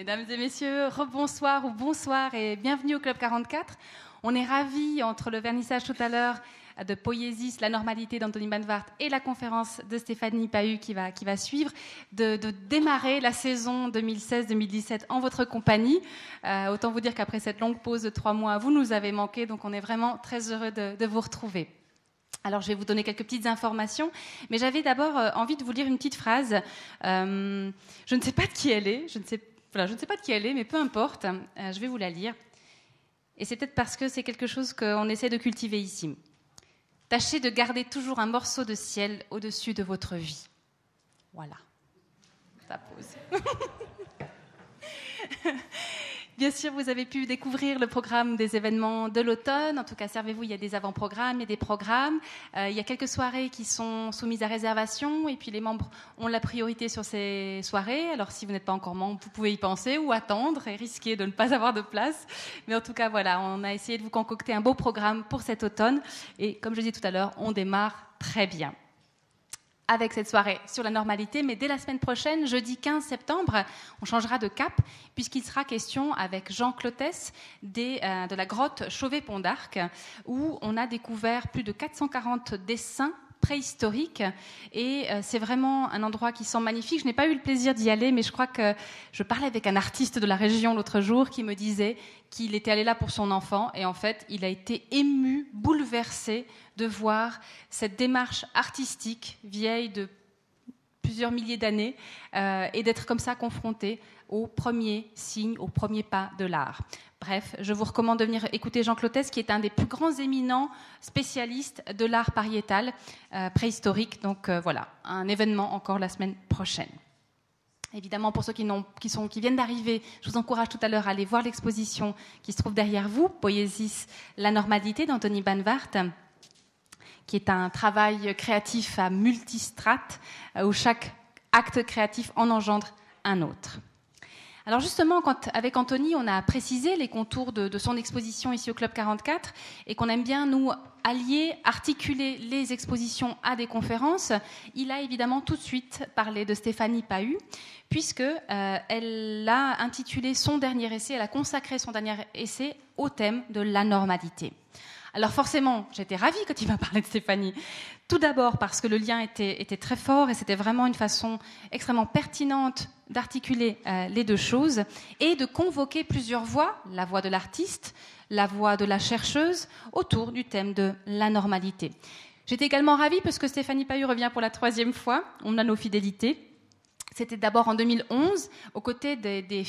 Mesdames et messieurs, rebonsoir ou bonsoir et bienvenue au Club 44. On est ravis, entre le vernissage tout à l'heure de Poésis, la normalité d'Anthony Banvart et la conférence de Stéphanie Pahu qui va, qui va suivre, de, démarrer la saison 2016-2017 en votre compagnie. Euh, autant vous dire qu'après cette longue pause de trois mois, vous nous avez manqué, donc on est vraiment très heureux de, vous retrouver. Alors, je vais vous donner quelques petites informations, mais j'avais d'abord euh, envie de vous lire une petite phrase. Euh, je ne sais pas de qui elle est, je ne sais, voilà, je ne sais pas de qui elle est, mais peu importe, je vais vous la lire. Et c'est peut-être parce que c'est quelque chose qu'on essaie de cultiver ici. Tâchez de garder toujours un morceau de ciel au-dessus de votre vie. Voilà. Ça pose. Bien sûr, vous avez pu découvrir le programme des événements de l'automne. En tout cas, servez-vous, il y a des avant-programmes et des programmes. Euh, il y a quelques soirées qui sont soumises à réservation et puis les membres ont la priorité sur ces soirées. Alors, si vous n'êtes pas encore membre, vous pouvez y penser ou attendre et risquer de ne pas avoir de place. Mais en tout cas, voilà, on a essayé de vous concocter un beau programme pour cet automne. Et comme je disais tout à l'heure, on démarre très bien avec cette soirée sur la normalité, mais dès la semaine prochaine, jeudi 15 septembre, on changera de cap, puisqu'il sera question avec Jean Clotès euh, de la grotte Chauvet-Pont d'Arc, où on a découvert plus de 440 dessins préhistorique. Et euh, c'est vraiment un endroit qui sent magnifique. Je n'ai pas eu le plaisir d'y aller, mais je crois que je parlais avec un artiste de la région l'autre jour qui me disait qu'il était allé là pour son enfant. Et en fait, il a été ému, bouleversé de voir cette démarche artistique vieille de plusieurs milliers d'années euh, et d'être comme ça confronté aux premiers signes, aux premiers pas de l'art. Bref, je vous recommande de venir écouter Jean Clotès, qui est un des plus grands éminents spécialistes de l'art pariétal euh, préhistorique. Donc euh, voilà, un événement encore la semaine prochaine. Évidemment, pour ceux qui, sont, qui viennent d'arriver, je vous encourage tout à l'heure à aller voir l'exposition qui se trouve derrière vous, Poésis, la normalité d'Anthony Banvart, qui est un travail créatif à multistrates, euh, où chaque acte créatif en engendre un autre. Alors justement, quand, avec Anthony, on a précisé les contours de, son exposition ici au Club 44 et qu'on aime bien, nous, allier, articuler les expositions à des conférences, il a évidemment tout de suite parlé de Stéphanie Pahu, puisque euh, elle a intitulé son dernier essai, elle a consacré son dernier essai au thème de la normalité. Alors forcément, j'étais ravie quand il m'a parlé de Stéphanie. Tout d'abord parce que le lien était, très fort et c'était vraiment une façon extrêmement pertinente d'articuler euh, les deux choses et de convoquer plusieurs voix, la voix de l'artiste, la voix de la chercheuse, autour du thème de la normalité. J'étais également ravie parce que Stéphanie Pahu revient pour la troisième fois. On a nos fidélités. C'était d'abord en 2011, aux côtés des, des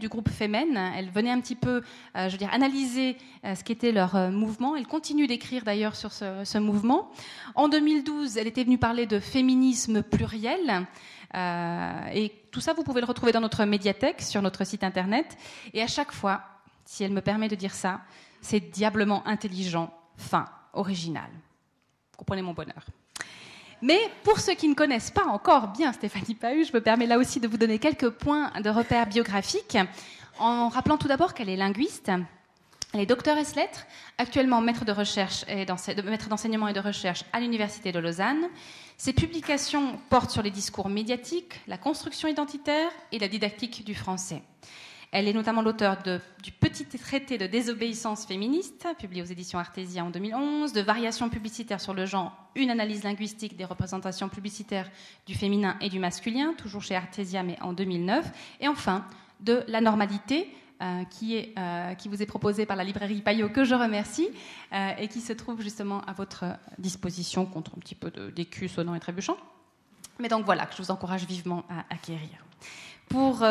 du groupe Femen. Elle venait un petit peu, euh, je veux dire, analyser euh, ce qu'était leur euh, mouvement. Elle continue d'écrire d'ailleurs sur ce, ce, mouvement. En 2012, elle était venue parler de féminisme pluriel. et tout ça, vous pouvez le retrouver dans notre médiathèque, sur notre site internet. Et à chaque fois, si elle me permet de dire ça, c'est diablement intelligent, fin, original. Comprenez mon bonheur. Mais pour ceux qui ne connaissent pas encore bien Stéphanie Pahu, je me permets là aussi de vous donner quelques points de repère biographiques, en rappelant tout d'abord qu'elle est linguiste. Elle est doctoresse lettres, actuellement maître de recherche et maître d'enseignement et de recherche à l'Université de Lausanne. Ses publications portent sur les discours médiatiques, la construction identitaire et la didactique du français. Elle est notamment l'auteur du petit traité de désobéissance féministe, publié aux éditions Artésia en 2011, de Variations publicitaires sur le genre, une analyse linguistique des représentations publicitaires du féminin et du masculin, toujours chez Artésia, mais en 2009, et enfin de La normalité, euh, euh, qui, vous est proposée par la librairie Payot, que je remercie, euh, et qui se trouve justement à votre disposition contre un petit peu d'écus sonnant et trébuchant. Mais donc voilà, que je vous encourage vivement à acquérir. Pour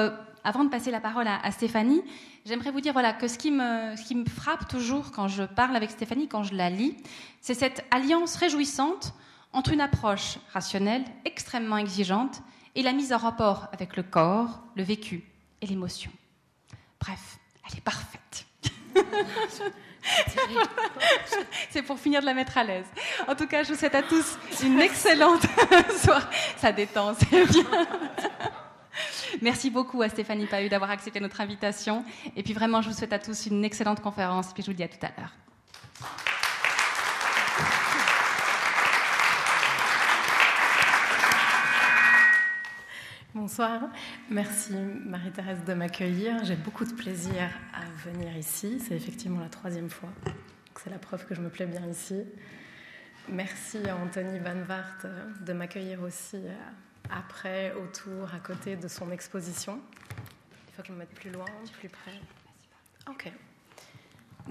avant de passer la parole à, Stéphanie, j'aimerais vous dire voilà, que ce qui, me, ce qui me frappe toujours quand je parle avec Stéphanie, quand je la lis, c'est cette alliance réjouissante entre une approche rationnelle, extrêmement exigeante, et la mise en rapport avec le corps, le vécu et l'émotion. Bref, elle est parfaite. C'est pour finir de la mettre à l'aise. En tout cas, je vous souhaite à tous une excellente soirée. Ça détend, c'est bien. Merci beaucoup à Stéphanie Pahu d'avoir accepté notre invitation. Et puis vraiment, je vous souhaite à tous une excellente conférence. Et puis je vous dis à tout à l'heure. Bonsoir. Merci Marie-Thérèse de m'accueillir. J'ai beaucoup de plaisir à venir ici. C'est effectivement la troisième fois. C'est la preuve que je me plais bien ici. Merci à Anthony Van Wart de m'accueillir aussi euh, après, autour, à côté de son exposition. Il faut que je me mette plus loin, plus près. Ok.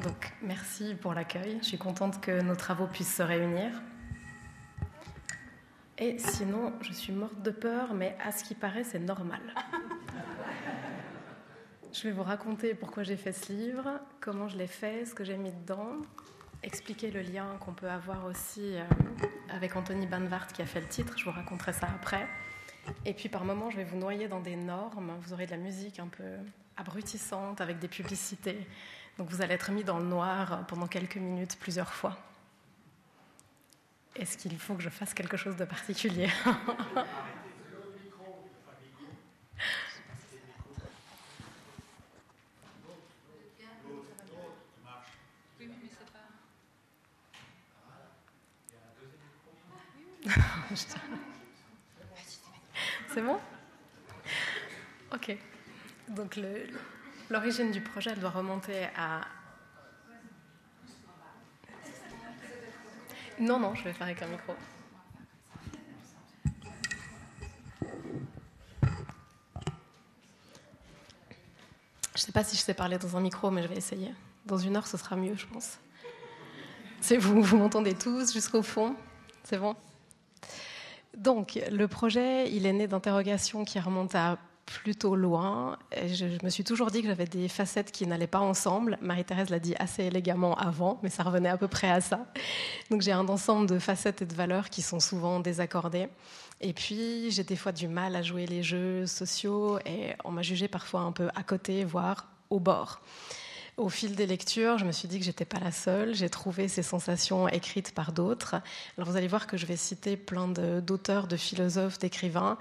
Donc, merci pour l'accueil. Je suis contente que nos travaux puissent se réunir. Et sinon, je suis morte de peur, mais à ce qui paraît, c'est normal. Je vais vous raconter pourquoi j'ai fait ce livre, comment je l'ai fait, ce que j'ai mis dedans, expliquer le lien qu'on peut avoir aussi euh, avec Anthony Banvart qui a fait le titre, je vous raconterai ça après. Et puis par moments, je vais vous noyer dans des normes, vous aurez de la musique un peu abrutissante avec des publicités. Donc vous allez être mis dans le noir pendant quelques minutes, plusieurs fois. Est-ce qu'il faut que je fasse quelque chose de particulier C'est bon Ok. Donc l'origine du projet doit remonter à... Non, non, je vais faire avec un micro. Je ne sais pas si je sais parler dans un micro, mais je vais essayer. Dans une heure, ce sera mieux, je pense. C'est vous, vous m'entendez tous jusqu'au fond C'est bon? Donc, le projet, il est né d'interrogations qui remontent à plutôt loin. Je, me suis toujours dit que j'avais des facettes qui n'allaient pas ensemble. Marie-Thérèse l'a dit assez élégamment avant, mais ça revenait à peu près à ça. Donc j'ai un ensemble de facettes et de valeurs qui sont souvent désaccordées. Et puis j'ai des fois du mal à jouer les jeux sociaux et on m'a jugé parfois un peu à côté, voire au bord. Au fil des lectures, je me suis dit que j'étais pas la seule. J'ai trouvé ces sensations écrites par d'autres. Alors vous allez voir que je vais citer plein d'auteurs, de, philosophes, d'écrivains.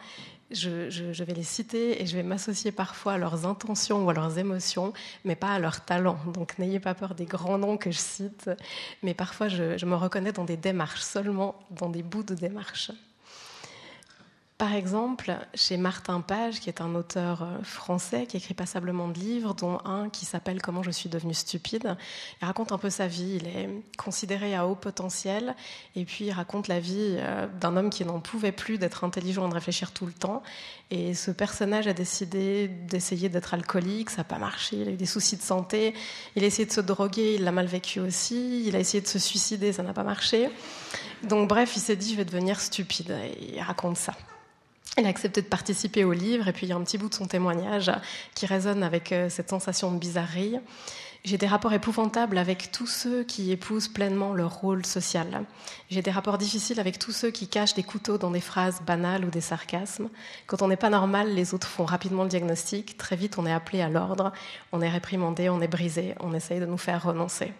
Je, vais les citer et je vais m'associer parfois à leurs intentions ou à leurs émotions, mais pas à leurs talents. Donc n'ayez pas peur des grands noms que je cite, mais parfois je me reconnais dans des démarches, seulement dans des bouts de démarches. Par exemple, chez Martin Page, qui est un auteur euh, français qui écrit passablement de livres, dont un qui s'appelle Comment je suis devenu stupide. Il raconte un peu sa vie. Il est considéré à haut potentiel, et puis il raconte la vie euh, d'un homme qui n'en pouvait plus d'être intelligent et de réfléchir tout le temps. Et ce personnage a décidé d'essayer d'être alcoolique, ça n'a pas marché. Il a eu des soucis de santé. Il a essayé de se droguer, il l'a mal vécu aussi. Il a essayé de se suicider, ça n'a pas marché. Donc bref, il s'est dit je vais devenir stupide. Et il raconte ça. Il a accepté de participer au livre et puis il y a un petit bout de son témoignage qui résonne avec euh, cette sensation de bizarrerie. J'ai des rapports épouvantables avec tous ceux qui épousent pleinement leur rôle social. J'ai des rapports difficiles avec tous ceux qui cachent des couteaux dans des phrases banales ou des sarcasmes. Quand on n'est pas normal, les autres font rapidement le diagnostic. Très vite, on est appelé à l'ordre, on est réprimandé, on est brisé, on essaye de nous faire renoncer.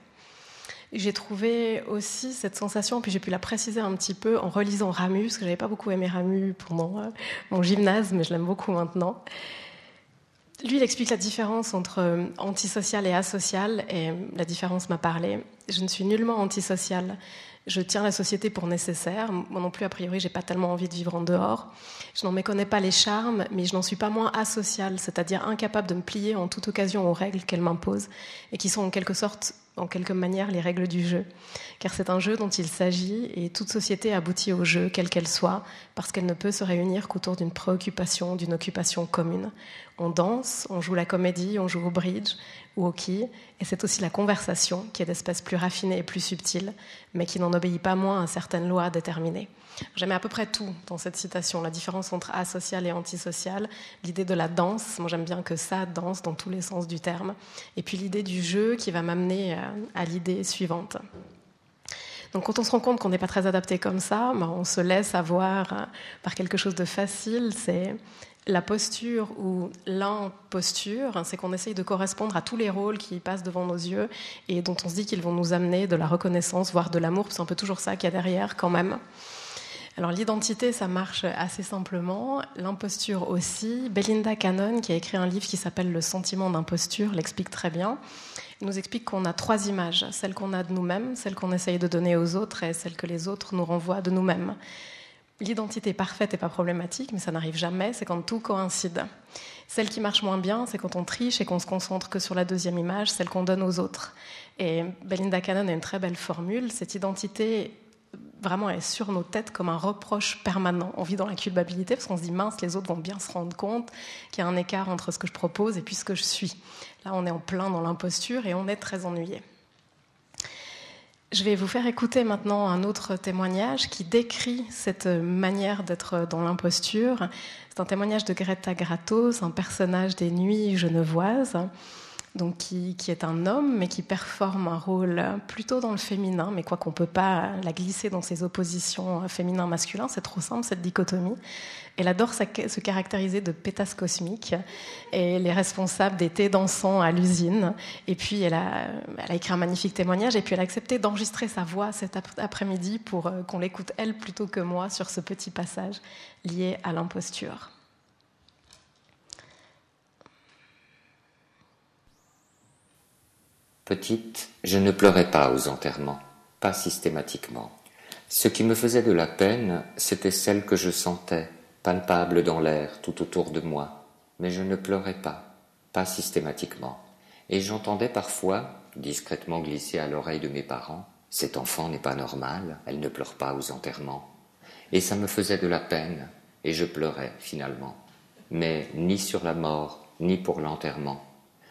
J'ai trouvé aussi cette sensation, puis j'ai pu la préciser un petit peu en relisant Ramu, parce que j'avais pas beaucoup aimé Ramu pendant euh, mon gymnase, mais je l'aime beaucoup maintenant. Lui, il explique la différence entre euh, antisocial et asocial, et la différence m'a parlé. Je ne suis nullement antisocial. Je tiens la société pour nécessaire. Moi non plus, a priori, j'ai pas tellement envie de vivre en dehors. Je n'en méconnais pas les charmes, mais je n'en suis pas moins asocial, c'est-à-dire incapable de me plier en toute occasion aux règles qu'elle m'impose et qui sont en quelque sorte en quelque manière les règles du jeu. Car c'est un jeu dont il s'agit et toute société aboutit au jeu, quelle qu'elle soit, parce qu'elle ne peut se réunir qu'autour d'une préoccupation, d'une occupation commune. On danse, on joue la comédie, on joue au bridge ou quai, et c'est aussi la conversation qui est d'espèce plus raffinée et plus subtile, mais qui n'en obéit pas moins à certaines lois déterminées. J'aimais à peu près tout dans cette citation, la différence entre asocial et antisocial, l'idée de la danse, moi j'aime bien que ça danse dans tous les sens du terme, et puis l'idée du jeu qui va m'amener euh, à l'idée suivante. Donc quand on se rend compte qu'on n'est pas très adapté comme ça, ben, on se laisse avoir euh, par quelque chose de facile, c'est la posture ou l'imposture, c'est qu'on essaye de correspondre à tous les rôles qui passent devant nos yeux et dont on se dit qu'ils vont nous amener de la reconnaissance, voire de l'amour, c'est un peu toujours ça qu'il y a derrière quand même. Alors l'identité, ça marche assez simplement. L'imposture aussi. Belinda Cannon, qui a écrit un livre qui s'appelle Le sentiment d'imposture, l'explique très bien. Il nous explique qu'on a trois images, celle qu'on a de nous-mêmes, celle qu'on essaye de donner aux autres et celle que les autres nous renvoient de nous-mêmes. L'identité parfaite n'est pas problématique, mais ça n'arrive jamais, c'est quand tout coïncide. Celle qui marche moins bien, c'est quand on triche et qu'on se concentre que sur la deuxième image, celle qu'on donne aux autres. Et Belinda Cannon a une très belle formule, cette identité vraiment est sur nos têtes comme un reproche permanent. On vit dans la culpabilité parce qu'on se dit mince, les autres vont bien se rendre compte qu'il y a un écart entre ce que je propose et puis ce que je suis. Là, on est en plein dans l'imposture et on est très ennuyé. Je vais vous faire écouter maintenant un autre témoignage qui décrit cette manière d'être dans l'imposture. C'est un témoignage de Greta Gratos, un personnage des nuits genevoises donc qui, est un homme, mais qui performe un rôle plutôt dans le féminin, mais quoi qu'on ne peut pas la glisser dans ses oppositions féminin-masculin, c'est trop simple cette dichotomie. Elle adore se caractériser de pétasse cosmique, et elle est responsable des thés dansants à l'usine, et puis elle a, elle a écrit un magnifique témoignage, et puis elle a accepté d'enregistrer sa voix cet après-midi pour euh, qu'on l'écoute elle plutôt que moi sur ce petit passage lié à l'imposture. Petite, je ne pleurais pas aux enterrements, pas systématiquement. Ce qui me faisait de la peine, c'était celle que je sentais, palpable dans l'air tout autour de moi. Mais je ne pleurais pas, pas systématiquement. Et j'entendais parfois, discrètement glisser à l'oreille de mes parents, cet enfant n'est pas normal, elle ne pleure pas aux enterrements. Et ça me faisait de la peine, et je pleurais finalement. Mais ni sur la mort, ni pour l'enterrement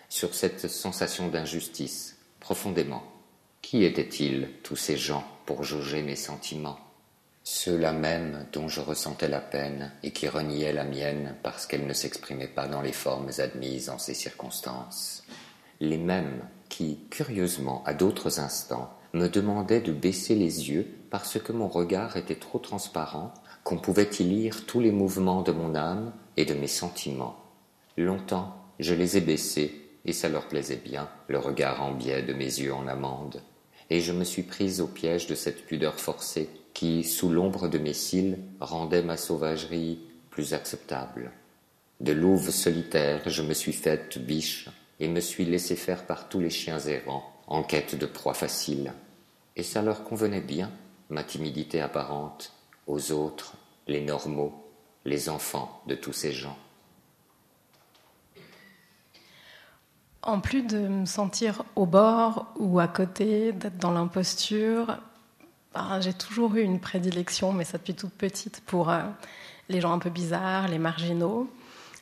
sur cette sensation d'injustice, profondément. Qui étaient-ils, tous ces gens, pour jauger mes sentiments? Ceux-là même dont je ressentais la peine et qui reniaient la mienne parce qu'elle ne s'exprimait pas dans les formes admises en ces circonstances. Les mêmes qui, curieusement, à d'autres instants, me demandaient de baisser les yeux parce que mon regard était trop transparent, qu'on pouvait y lire tous les mouvements de mon âme et de mes sentiments. Longtemps, je les ai baissés et ça leur plaisait bien, le regard en biais de mes yeux en amande, et je me suis prise au piège de cette pudeur forcée qui, sous l'ombre de mes cils, rendait ma sauvagerie plus acceptable. De louve solitaire, je me suis faite biche et me suis laissé faire par tous les chiens errants en quête de proie facile. Et ça leur convenait bien, ma timidité apparente, aux autres, les normaux, les enfants de tous ces gens. En plus de me sentir au bord ou à côté, d'être dans l'imposture, bah, j'ai toujours eu une prédilection, mais ça depuis toute petite, pour euh, les gens un peu bizarres, les marginaux.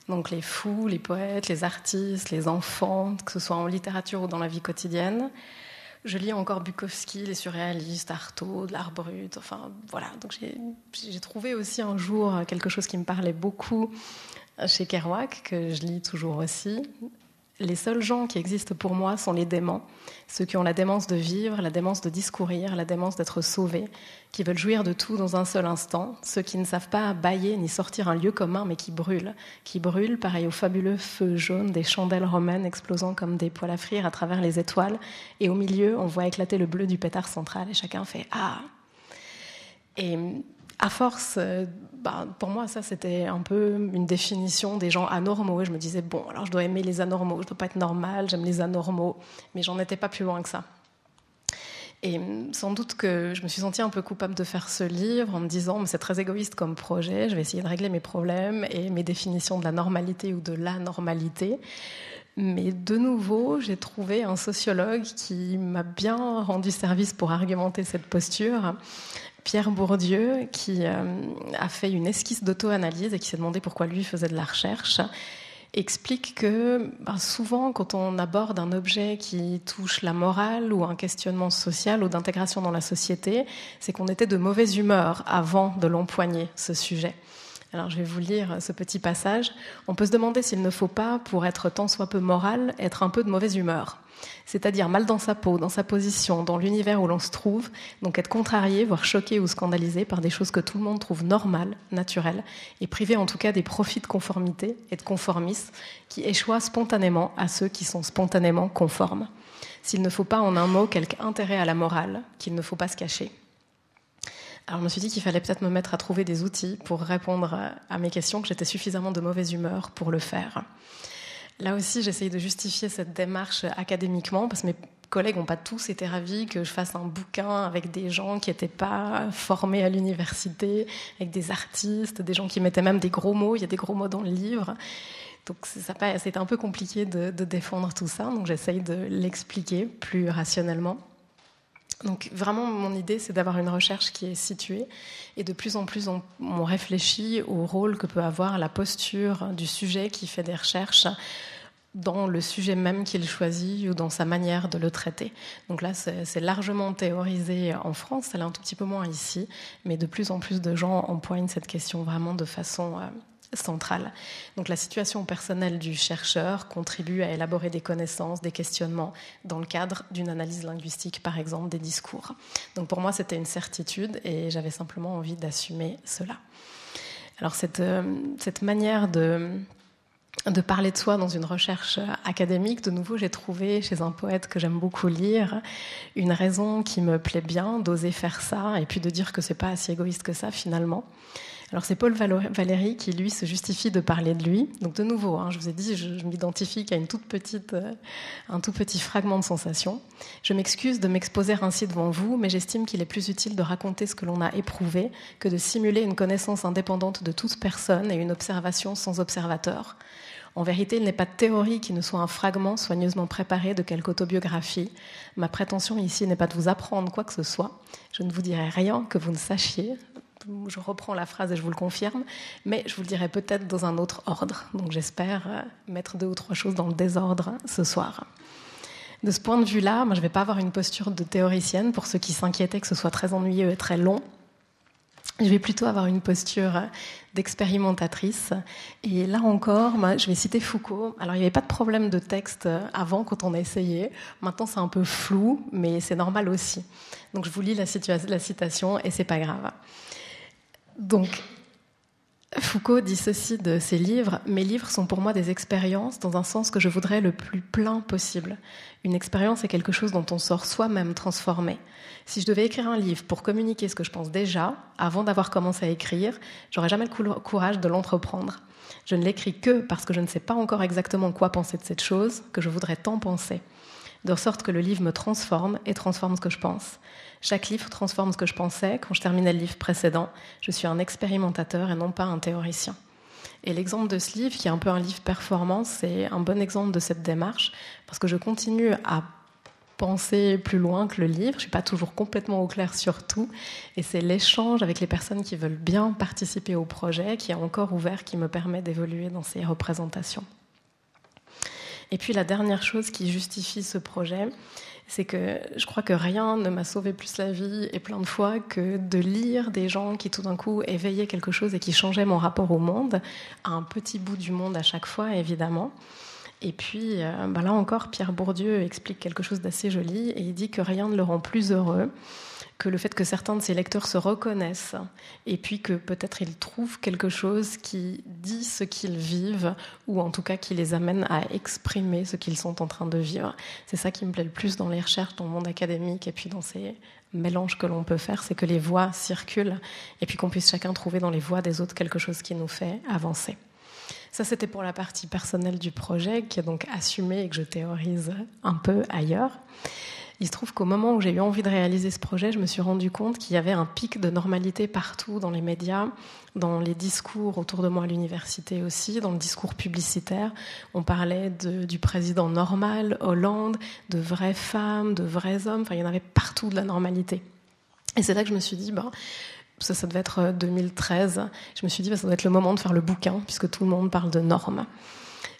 Donc les fous, les poètes, les artistes, les enfants, que ce soit en littérature ou dans la vie quotidienne. Je lis encore Bukowski, les surréalistes, Artaud, de l'art brut, enfin voilà. Donc j'ai trouvé aussi un jour quelque chose qui me parlait beaucoup chez Kerouac, que je lis toujours aussi, les seuls gens qui existent pour moi sont les déments, ceux qui ont la démence de vivre, la démence de discourir, la démence d'être sauvés, qui veulent jouir de tout dans un seul instant, ceux qui ne savent pas bailler ni sortir un lieu commun, mais qui brûlent, qui brûlent pareil aux fabuleux feux jaunes des chandelles romaines explosant comme des poils à frire à travers les étoiles, et au milieu on voit éclater le bleu du pétard central, et chacun fait ah. Et à force, euh, bah, pour moi, ça, c'était un peu une définition des gens anormaux. Et je me disais, bon, alors je dois aimer les anormaux, je ne dois pas être normal, j'aime les anormaux. Mais j'en étais pas plus loin que ça. Et sans doute que je me suis sentie un peu coupable de faire ce livre en me disant, c'est très égoïste comme projet, je vais essayer de régler mes problèmes et mes définitions de la normalité ou de l'anormalité. Mais de nouveau, j'ai trouvé un sociologue qui m'a bien rendu service pour argumenter cette posture. Pierre Bourdieu, qui euh, a fait une esquisse d'auto-analyse et qui s'est demandé pourquoi lui faisait de la recherche, explique que ben, souvent, quand on aborde un objet qui touche la morale ou un questionnement social ou d'intégration dans la société, c'est qu'on était de mauvaise humeur avant de l'empoigner, ce sujet. Alors je vais vous lire ce petit passage. On peut se demander s'il ne faut pas, pour être tant soit peu moral, être un peu de mauvaise humeur. C'est-à-dire mal dans sa peau, dans sa position, dans l'univers où l'on se trouve, donc être contrarié, voire choqué ou scandalisé par des choses que tout le monde trouve normales, naturelles, et privé en tout cas des profits de conformité et de conformisme qui échoient spontanément à ceux qui sont spontanément conformes. S'il ne faut pas en un mot quelque intérêt à la morale, qu'il ne faut pas se cacher. Alors je me suis dit qu'il fallait peut-être me mettre à trouver des outils pour répondre à mes questions, que j'étais suffisamment de mauvaise humeur pour le faire. Là aussi, j'essaye de justifier cette démarche académiquement, parce que collègues n'ont pas tous été ravis que je fasse un bouquin avec des gens qui n'étaient pas formés à l'université, avec des artistes, des gens qui mettaient même des gros mots. Il y a des gros mots dans le livre. Donc c'était un peu compliqué de, de défendre tout ça. Donc j'essaye de l'expliquer plus rationnellement. Donc vraiment, mon idée, c'est d'avoir une recherche qui est située. Et de plus en plus, on, réfléchit au rôle que peut avoir la posture du sujet qui fait des recherches dans le sujet même qu'il choisit ou dans sa manière de le traiter. Donc là, c'est largement théorisé en France, c'est un tout petit peu moins ici, mais de plus en plus de gens empoignent cette question vraiment de façon euh, centrale. Donc la situation personnelle du chercheur contribue à élaborer des connaissances, des questionnements dans le cadre d'une analyse linguistique, par exemple, des discours. Donc pour moi, c'était une certitude et j'avais simplement envie d'assumer cela. Alors cette, euh, cette manière de de parler de soi dans une recherche académique, de nouveau, j'ai trouvé chez un poète que j'aime beaucoup lire une raison qui me plaît bien d'oser faire ça et puis de dire que c'est pas si égoïste que ça finalement. Alors c'est Paul Valéry qui lui se justifie de parler de lui. Donc de nouveau, hein, je vous ai dit, je, m'identifie qu'à une toute petite, euh, un tout petit fragment de sensation. Je m'excuse de m'exposer ainsi devant vous, mais j'estime qu'il est plus utile de raconter ce que l'on a éprouvé que de simuler une connaissance indépendante de toute personne et une observation sans observateur. En vérité, il n'est pas de théorie qui ne soit un fragment soigneusement préparé de quelque autobiographie. Ma prétention ici n'est pas de vous apprendre quoi que ce soit. Je ne vous dirai rien que vous ne sachiez. Je reprends la phrase et je vous le confirme, mais je vous le dirai peut-être dans un autre ordre. Donc j'espère euh, mettre deux ou trois choses dans le désordre ce soir. De ce point de vue-là, je ne vais pas avoir une posture de théoricienne pour ceux qui s'inquiétaient que ce soit très ennuyeux et très long. Je vais plutôt avoir une posture d'expérimentatrice. Et là encore, je vais citer Foucault. Alors, il n'y avait pas de problème de texte avant quand on a essayé. Maintenant, c'est un peu flou, mais c'est normal aussi. Donc, je vous lis la, la citation et c'est pas grave. Donc, Foucault dit ceci de ses livres Mes livres sont pour moi des expériences dans un sens que je voudrais le plus plein possible. Une expérience est quelque chose dont on sort soi-même transformé. Si je devais écrire un livre pour communiquer ce que je pense déjà, avant d'avoir commencé à écrire, j'aurais jamais le courage de l'entreprendre. Je ne l'écris que parce que je ne sais pas encore exactement quoi penser de cette chose, que je voudrais tant penser. De sorte que le livre me transforme et transforme ce que je pense. Chaque livre transforme ce que je pensais quand je terminais le livre précédent. Je suis un expérimentateur et non pas un théoricien. Et l'exemple de ce livre, qui est un peu un livre performance, c'est un bon exemple de cette démarche, parce que je continue à penser plus loin que le livre. Je ne suis pas toujours complètement au clair sur tout. Et c'est l'échange avec les personnes qui veulent bien participer au projet qui est encore ouvert, qui me permet d'évoluer dans ces représentations. Et puis la dernière chose qui justifie ce projet, c'est que je crois que rien ne m'a sauvé plus la vie et plein de fois que de lire des gens qui tout d'un coup éveillaient quelque chose et qui changeaient mon rapport au monde, à un petit bout du monde à chaque fois, évidemment. Et puis, euh, bah là encore, Pierre Bourdieu explique quelque chose d'assez joli et il dit que rien ne le rend plus heureux que le fait que certains de ses lecteurs se reconnaissent et puis que peut-être ils trouvent quelque chose qui dit ce qu'ils vivent ou en tout cas qui les amène à exprimer ce qu'ils sont en train de vivre. C'est ça qui me plaît le plus dans les recherches, dans le monde académique et puis dans ces mélanges que l'on peut faire, c'est que les voix circulent et puis qu'on puisse chacun trouver dans les voix des autres quelque chose qui nous fait avancer. Ça, c'était pour la partie personnelle du projet, qui est donc assumée et que je théorise un peu ailleurs. Il se trouve qu'au moment où j'ai eu envie de réaliser ce projet, je me suis rendu compte qu'il y avait un pic de normalité partout dans les médias, dans les discours autour de moi à l'université aussi, dans le discours publicitaire. On parlait du président normal, Hollande, de vraies femmes, de vrais hommes. Enfin, il y en avait partout de la normalité. Et c'est là que je me suis dit, ben, ça, devait être 2013. Euh, je me suis dit, bah, ça doit être le moment de faire le bouquin, puisque tout le monde parle de normes.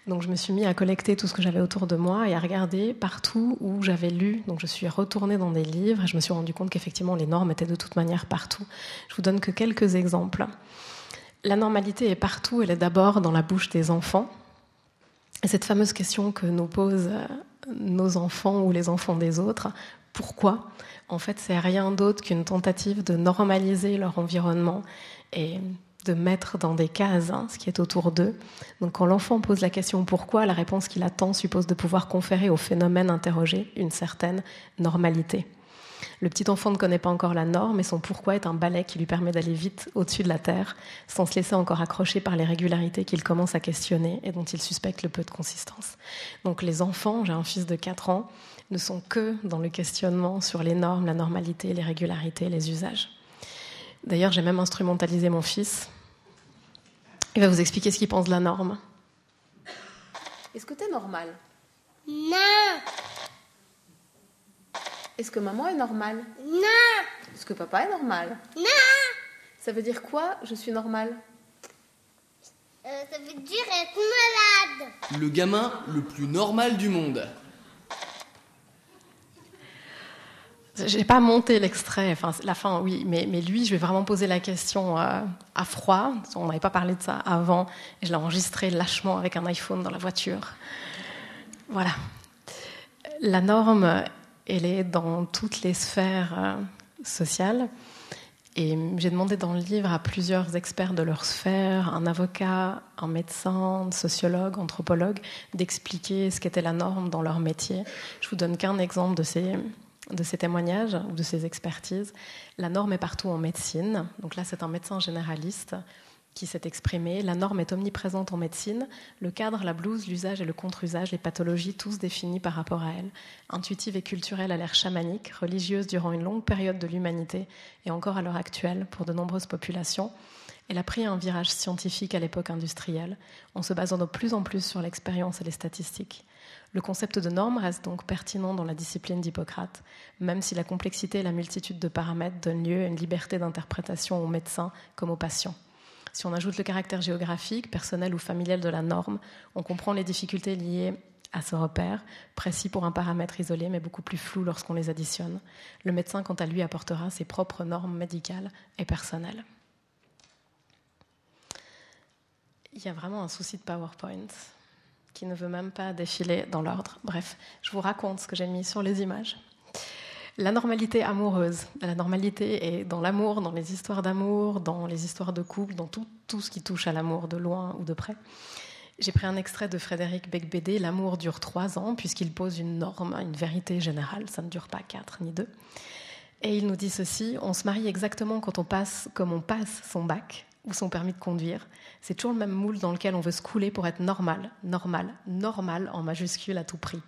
Donc je me suis mis à collecter tout ce que j'avais autour de moi et à regarder partout où j'avais lu. Donc je suis retournée dans des livres et je me suis rendu compte qu'effectivement les normes étaient de toute manière partout. Je vous donne que quelques exemples. La normalité est partout, elle est d'abord dans la bouche des enfants. Et cette fameuse question que nous posent euh, nos enfants ou les enfants des autres, pourquoi En fait, c'est rien d'autre qu'une tentative de normaliser leur environnement et de mettre dans des cases hein, ce qui est autour d'eux. Donc quand l'enfant pose la question pourquoi, la réponse qu'il attend suppose de pouvoir conférer au phénomène interrogé une certaine normalité. Le petit enfant ne connaît pas encore la norme, et son pourquoi est un balai qui lui permet d'aller vite au-dessus de la terre, sans se laisser encore accrocher par les régularités qu'il commence à questionner et dont il suspecte le peu de consistance. Donc les enfants, j'ai un fils de 4 ans, ne sont que dans le questionnement sur les normes, la normalité, les régularités, les usages. D'ailleurs, j'ai même instrumentalisé mon fils. Il va vous expliquer ce qu'il pense de la norme. Est-ce que tu es normal? Non. Est-ce que maman est normale? Non. Est-ce que papa est normal? Non. Ça veut dire quoi, je suis normal euh, Ça veut dire être malade. Le gamin le plus normal du monde. J'ai pas monté l'extrait, enfin la fin, oui, mais, lui, je vais vraiment poser la question euh, à froid. On n'avait pas parlé de ça avant, et je l'ai enregistré lâchement avec un iPhone dans la voiture. Voilà. La norme, elle est dans toutes les sphères euh, sociales. Et j'ai demandé dans le livre à plusieurs experts de leur sphère, un avocat, un médecin, sociologue, anthropologue, d'expliquer ce qu'était la norme dans leur métier. Je vous donne qu'un exemple de ces, de ces témoignages ou de ces expertises. La norme est partout en médecine. Donc là, c'est un médecin généraliste qui s'est exprimé. La norme est omniprésente en médecine. Le cadre, la blouse, l'usage et le contre-usage, les pathologies, tous définis par rapport à elle. Intuitive et culturelle à l'ère chamanique, religieuse durant une longue période de l'humanité et encore à l'heure actuelle pour de nombreuses populations. Elle a pris un virage scientifique à l'époque industrielle, en se basant de plus en plus sur l'expérience et les statistiques. Le concept de norme reste donc pertinent dans la discipline d'Hippocrate, même si la complexité et la multitude de paramètres donnent lieu à une liberté d'interprétation aux médecins comme aux patients. Si on ajoute le caractère géographique, personnel ou familial de la norme, on comprend les difficultés liées à ce repère, précis pour un paramètre isolé, mais beaucoup plus flou lorsqu'on les additionne. Le médecin, quant à lui, apportera ses propres normes médicales et personnelles. Il y a vraiment un souci de PowerPoint qui ne veut même pas défiler dans l'ordre. Bref, je vous raconte ce que j'ai mis sur les images. La normalité amoureuse. La normalité est dans l'amour, dans les histoires d'amour, dans les histoires de couple, dans tout, tout ce qui touche à l'amour, de loin ou de près. J'ai pris un extrait de Frédéric Becbédé, L'amour dure trois ans, puisqu'il pose une norme, une vérité générale, ça ne dure pas quatre ni deux. Et il nous dit ceci, on se marie exactement quand on passe comme on passe son bac, ou son permis de conduire. C'est toujours le même moule dans lequel on veut se couler pour être normal, normal, normal en majuscule à tout prix.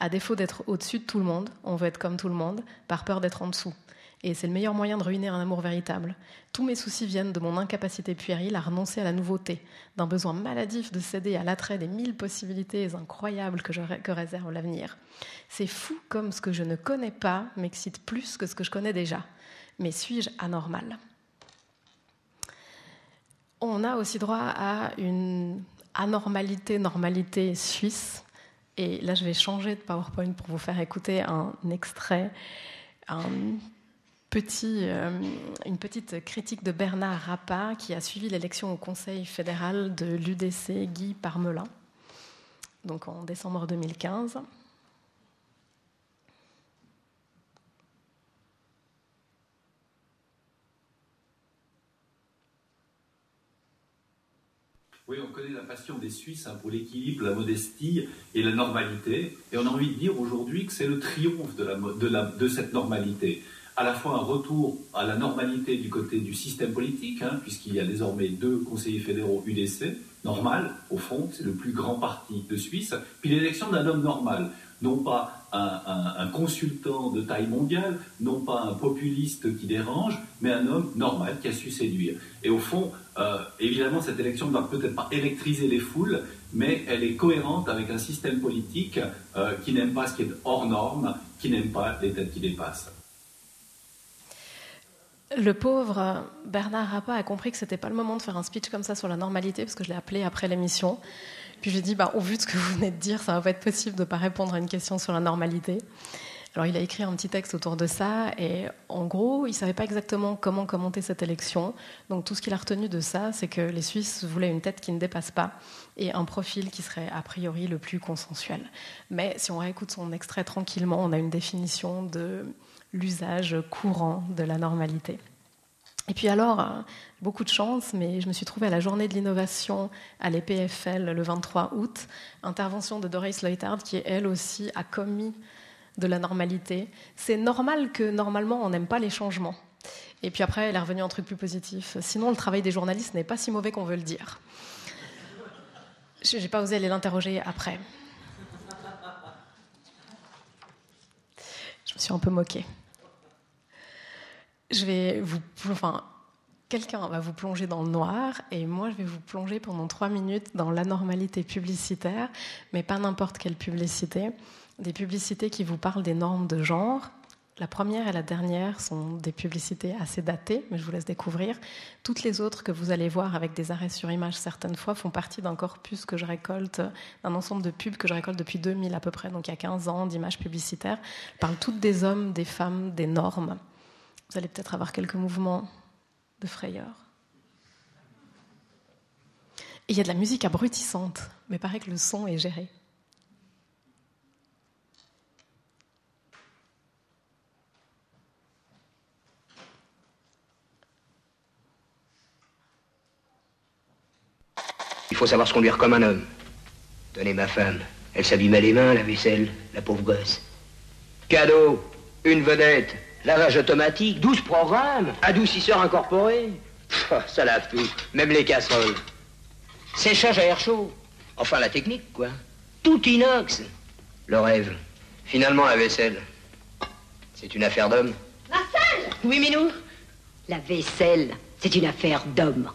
À défaut d'être au-dessus de tout le monde, on veut être comme tout le monde, par peur d'être en dessous. Et c'est le meilleur moyen de ruiner un amour véritable. Tous mes soucis viennent de mon incapacité puérile à renoncer à la nouveauté, d'un besoin maladif de céder à l'attrait des mille possibilités incroyables que, je, que réserve l'avenir. C'est fou comme ce que je ne connais pas m'excite plus que ce que je connais déjà. Mais suis-je anormal? On a aussi droit à une anormalité, normalité suisse. Et là, je vais changer de PowerPoint pour vous faire écouter un extrait, euh, une petite critique de Bernard Rappa qui a suivi l'élection au Conseil fédéral de l'UDC Guy Parmelin, donc en décembre 2015. Oui, on connaît la passion des Suisses hein, pour l'équilibre, la modestie et la normalité. Et on a envie de dire aujourd'hui que c'est le triomphe de, cette normalité. À la fois un retour à la normalité du côté du système politique, hein, puisqu'il y a désormais deux conseillers fédéraux UDC, normal, au fond, c'est le plus grand parti de Suisse, puis l'élection d'un homme normal non pas un, consultant de taille mondiale, non pas un populiste qui dérange, mais un homme normal qui a su séduire. Et au fond, euh, évidemment, cette élection ne va peut-être pas électriser les foules, mais elle est cohérente avec un système politique euh, qui n'aime pas ce qui est hors norme, qui n'aime pas les têtes qui dépassent. Le pauvre Bernard Rappa a compris que c'était pas le moment de faire un speech comme ça sur la normalité, parce que je l'ai appelé après l'émission. Puis j'ai dit, bah, au vu de ce que vous venez de dire, ça va pas être possible de ne pas répondre à une question sur la normalité. Alors il a écrit un petit texte autour de ça et en gros, il ne savait pas exactement comment commenter cette élection. Donc tout ce qu'il a retenu de ça, c'est que les Suisses voulaient une tête qui ne dépasse pas et un profil qui serait a priori le plus consensuel. Mais si on réécoute son extrait tranquillement, on a une définition de l'usage courant de la normalité. Et puis alors, euh, beaucoup de chance, mais je me suis trouvée à la journée de l'innovation à l'EPFL le 23 août, intervention de Doris Leutard, qui elle aussi a commis de la normalité. C'est normal que normalement on n'aime pas les changements. Et puis après, elle est revenue un truc plus positif. Sinon, le travail des journalistes n'est pas si mauvais qu'on veut le dire. Je n'ai pas osé aller l'interroger après. Je me suis un peu moquée. Je vais vous, enfin, quelqu'un va vous plonger dans le noir et moi je vais vous plonger pendant trois minutes dans l'anormalité publicitaire, mais pas n'importe quelle publicité. Des publicités qui vous parlent des normes de genre. La première et la dernière sont des publicités assez datées, mais je vous laisse découvrir. Toutes les autres que vous allez voir avec des arrêts sur image certaines fois font partie d'un corpus que je récolte, d'un ensemble de pubs que je récolte depuis 2000 à peu près, donc il y a 15 ans d'images publicitaires. Parlent toutes des hommes, des femmes, des normes. Vous allez peut-être avoir quelques mouvements de frayeur. Il y a de la musique abrutissante, mais paraît que le son est géré. Il faut savoir se conduire comme un homme. Tenez ma femme, elle s'abîmait les mains, la vaisselle, la pauvre gosse. Cadeau, une vedette, lavage automatique, 12 programmes, adoucisseur incorporé. ça lave tout, même les casseroles. Séchage à air chaud. Enfin, la technique, quoi. Tout inox. Le rêve. Finalement, la vaisselle. C'est une affaire d'homme. Marcel Oui, Minou? La vaisselle, c'est une affaire d'homme.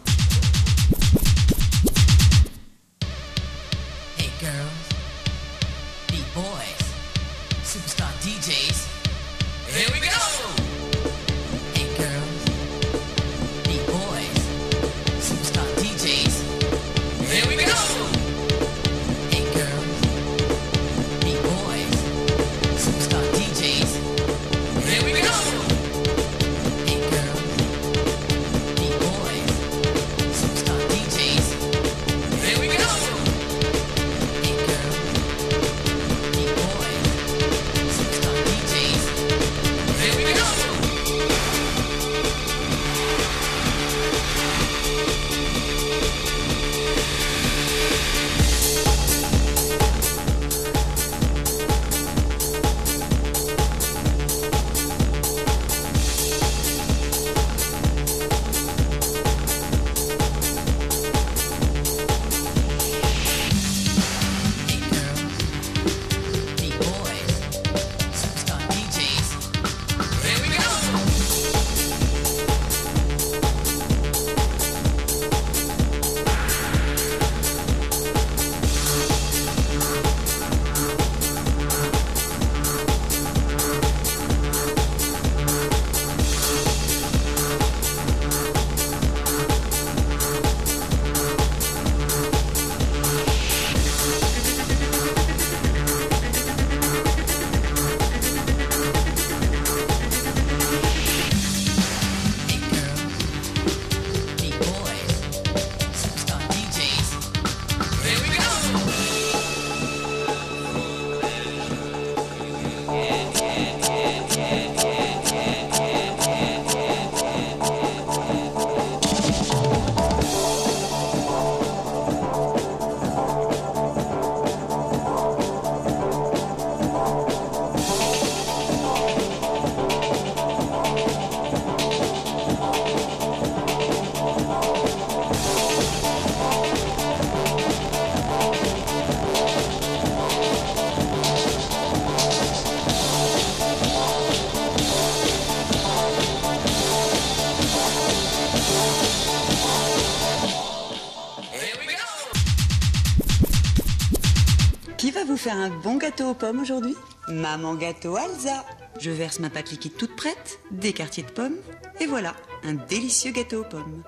Faire un bon gâteau aux pommes aujourd'hui Maman Gâteau Alza. Je verse ma pâte liquide toute prête, des quartiers de pommes, et voilà, un délicieux gâteau aux pommes.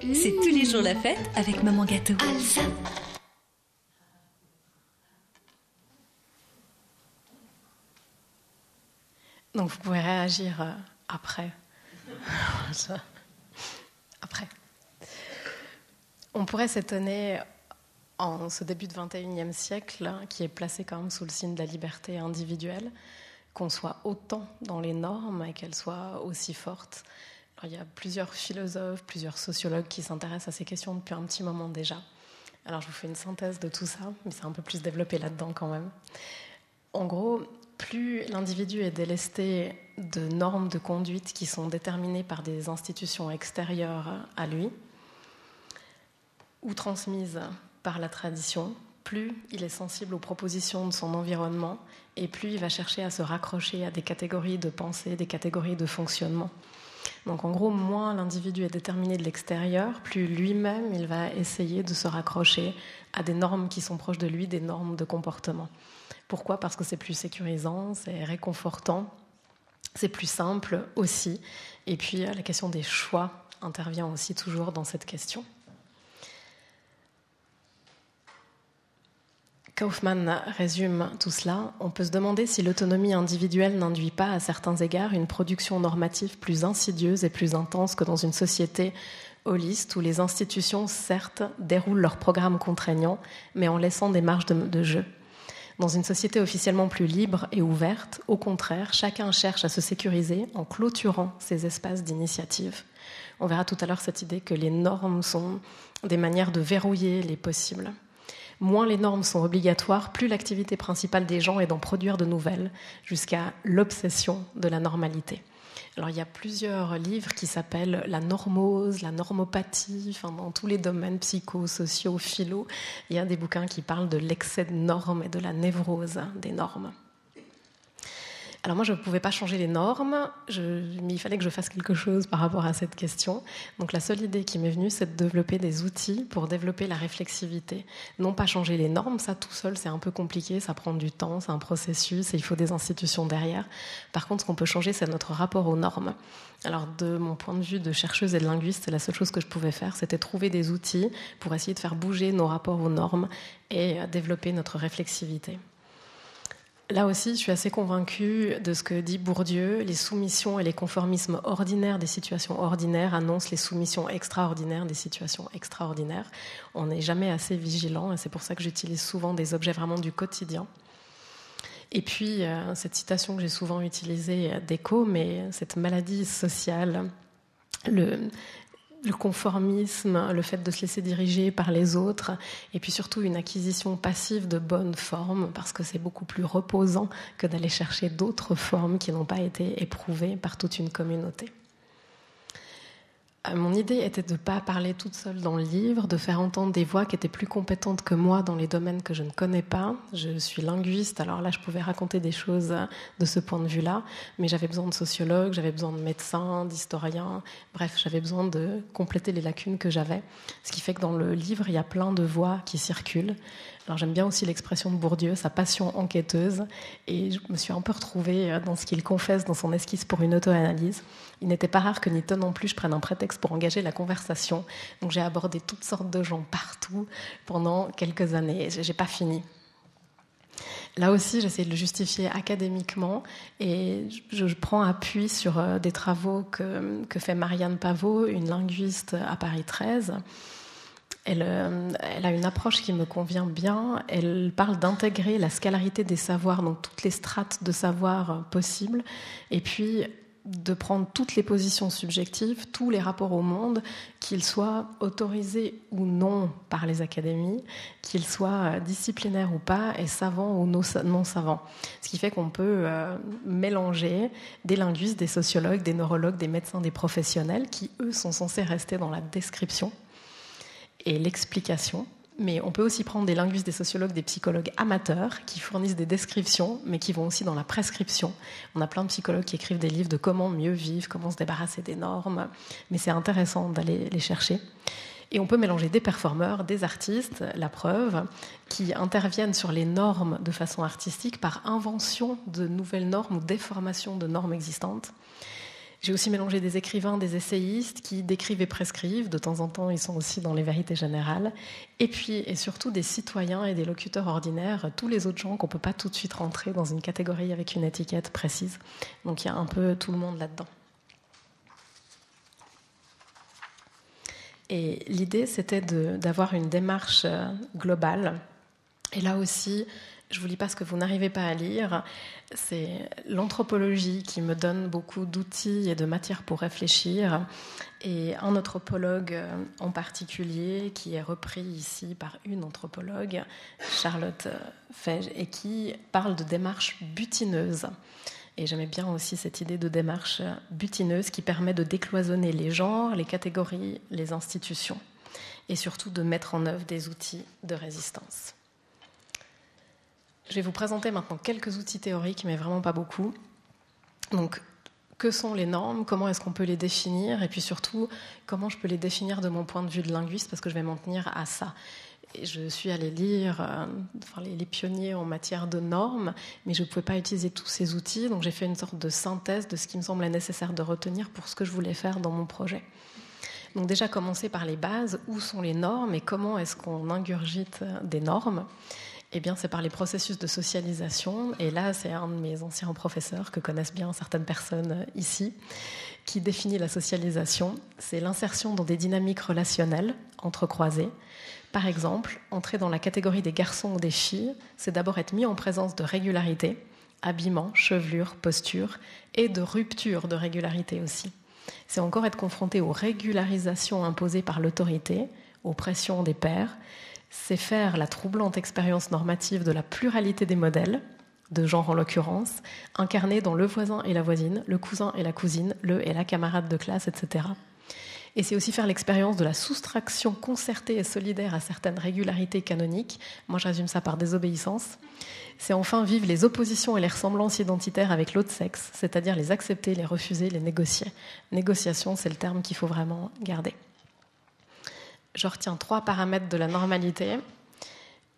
C'est tous les jours la fête avec Maman Gâteau. Alza. Donc vous pouvez réagir euh, après. après. On pourrait s'étonner en ce début de 21e siècle, hein, qui est placé quand même sous le signe de la liberté individuelle, qu'on soit autant dans les normes et qu'elles soient aussi fortes. il y a plusieurs philosophes, plusieurs sociologues qui s'intéressent à ces questions depuis un petit moment déjà. Alors je vous fais une synthèse de tout ça, mais c'est un peu plus développé là-dedans quand même. En gros, plus l'individu est délesté de normes de conduite qui sont déterminées par des institutions extérieures à lui ou transmises par la tradition, plus il est sensible aux propositions de son environnement et plus il va chercher à se raccrocher à des catégories de pensée, des catégories de fonctionnement. Donc en gros, moins l'individu est déterminé de l'extérieur, plus lui-même il va essayer de se raccrocher à des normes qui sont proches de lui, des normes de comportement. Pourquoi? Parce que c'est plus sécurisant, c'est réconfortant, c'est plus simple aussi. Et puis la question des choix intervient aussi toujours dans cette question. Kaufmann résume tout cela. On peut se demander si l'autonomie individuelle n'induit pas à certains égards une production normative plus insidieuse et plus intense que dans une société holiste où les institutions, certes, déroulent leurs programmes contraignants, mais en laissant des marges de, jeu. Dans une société officiellement plus libre et ouverte, au contraire, chacun cherche à se sécuriser en clôturant ces espaces d'initiative. On verra tout à l'heure cette idée que les normes sont des manières de verrouiller les possibles. Moins les normes sont obligatoires, plus l'activité principale des gens est d'en produire de nouvelles, jusqu'à l'obsession de la normalité. Alors il y a plusieurs livres qui s'appellent la normose, la normopathie, enfin, dans tous les domaines psycho, sociaux, philo, il y a des bouquins qui parlent de l'excès de normes et de la névrose des normes. Alors moi, je ne pouvais pas changer les normes, mais il fallait que je fasse quelque chose par rapport à cette question. Donc la seule idée qui m'est venue, c'est de développer des outils pour développer la réflexivité. Non pas changer les normes, ça tout seul, c'est un peu compliqué, ça prend du temps, c'est un processus et il faut des institutions derrière. Par contre, ce qu'on peut changer, c'est notre rapport aux normes. Alors de mon point de vue de chercheuse et de linguiste, la seule chose que je pouvais faire, c'était trouver des outils pour essayer de faire bouger nos rapports aux normes et développer notre réflexivité. Là aussi, je suis assez convaincue de ce que dit Bourdieu. Les soumissions et les conformismes ordinaires des situations ordinaires annoncent les soumissions extraordinaires des situations extraordinaires. On n'est jamais assez vigilant et c'est pour ça que j'utilise souvent des objets vraiment du quotidien. Et puis, euh, cette citation que j'ai souvent utilisée d'écho, mais cette maladie sociale, le, le conformisme, le fait de se laisser diriger par les autres, et puis surtout une acquisition passive de bonnes formes, parce que c'est beaucoup plus reposant que d'aller chercher d'autres formes qui n'ont pas été éprouvées par toute une communauté. Euh, mon idée était de ne pas parler toute seule dans le livre, de faire entendre des voix qui étaient plus compétentes que moi dans les domaines que je ne connais pas. Je suis linguiste, alors là je pouvais raconter des choses de ce point de vue-là, mais j'avais besoin de sociologues, j'avais besoin de médecins, d'historiens, bref, j'avais besoin de compléter les lacunes que j'avais. Ce qui fait que dans le livre, il y a plein de voix qui circulent. Alors j'aime bien aussi l'expression de Bourdieu, sa passion enquêteuse, et je me suis un peu retrouvée dans ce qu'il confesse dans son esquisse pour une auto-analyse. Il n'était pas rare que ni toi non plus je prenne un prétexte pour engager la conversation, donc j'ai abordé toutes sortes de gens partout pendant quelques années, j'ai pas fini. Là aussi, j'essaie de le justifier académiquement et je, prends appui sur euh, des travaux que, fait Marianne Pavot, une linguiste à Paris 13, euh, elle, a une approche qui me convient bien. Elle parle d'intégrer la scalarité des savoirs, donc toutes les strates de savoir possibles, et puis de prendre toutes les positions subjectives, tous les rapports au monde, qu'ils soient autorisés ou non par les académies, qu'ils soient disciplinaires ou pas, et savants ou non savants. Ce qui fait qu'on peut euh, mélanger des linguistes, des sociologues, des neurologues, des médecins, des professionnels, qui, eux, sont censés rester dans la description et l'explication. Mais on peut aussi prendre des linguistes, des sociologues, des psychologues amateurs qui fournissent des descriptions, mais qui vont aussi dans la prescription. On a plein de psychologues qui écrivent des livres de comment mieux vivre, comment se débarrasser des normes. Mais c'est intéressant d'aller les chercher. Et on peut mélanger des performeurs, des artistes, la preuve, qui interviennent sur les normes de façon artistique par invention de nouvelles normes ou déformation de normes existantes. J'ai aussi mélangé des écrivains, des essayistes qui décrivent et prescrivent. De temps en temps, ils sont aussi dans les vérités générales. Et puis, et surtout, des citoyens et des locuteurs ordinaires, tous les autres gens qu'on ne peut pas tout de suite rentrer dans une catégorie avec une étiquette précise. Donc, il y a un peu tout le monde là-dedans. Et l'idée, c'était d'avoir une démarche euh, globale. Et là aussi, je vous lis pas ce que vous n'arrivez pas à lire. C'est l'anthropologie qui me donne beaucoup d'outils et de matières pour réfléchir. Et un anthropologue en particulier, qui est repris ici par une anthropologue, Charlotte Fege, et qui parle de démarche butineuse. Et j'aimais bien aussi cette idée de démarche butineuse qui permet de décloisonner les genres, les catégories, les institutions, et surtout de mettre en œuvre des outils de résistance. Je vais vous présenter maintenant quelques outils théoriques, mais vraiment pas beaucoup. Donc, que sont les normes? Comment est-ce qu'on peut les définir? Et puis surtout, comment je peux les définir de mon point de vue de linguiste? Parce que je vais m'en tenir à ça. Et je suis allée lire euh, les, les, pionniers en matière de normes, mais je ne pouvais pas utiliser tous ces outils, donc j'ai fait une sorte de synthèse de ce qui me semblait nécessaire de retenir pour ce que je voulais faire dans mon projet. Donc déjà commencer par les bases, où sont les normes? Et comment est-ce qu'on ingurgite des normes? Eh bien, c'est par les processus de socialisation. Et là, c'est un de mes anciens professeurs que connaissent bien certaines personnes ici, qui définit la socialisation. C'est l'insertion dans des dynamiques relationnelles entrecroisées. Par exemple, entrer dans la catégorie des garçons ou des filles, c'est d'abord être mis en présence de régularité, habillement, chevelure, posture, et de rupture de régularité aussi. C'est encore être confronté aux régularisations imposées par l'autorité, aux pressions des pères, c'est faire la troublante expérience normative de la pluralité des modèles, de genre en l'occurrence, incarnés dans le voisin et la voisine, le cousin et la cousine, le et la camarade de classe, etc. Et c'est aussi faire l'expérience de la soustraction concertée et solidaire à certaines régularités canoniques. Moi, je résume ça par désobéissance. C'est enfin vivre les oppositions et les ressemblances identitaires avec l'autre sexe, c'est-à-dire les accepter, les refuser, les négocier. Négociation, c'est le terme qu'il faut vraiment garder je retiens trois paramètres de la normalité.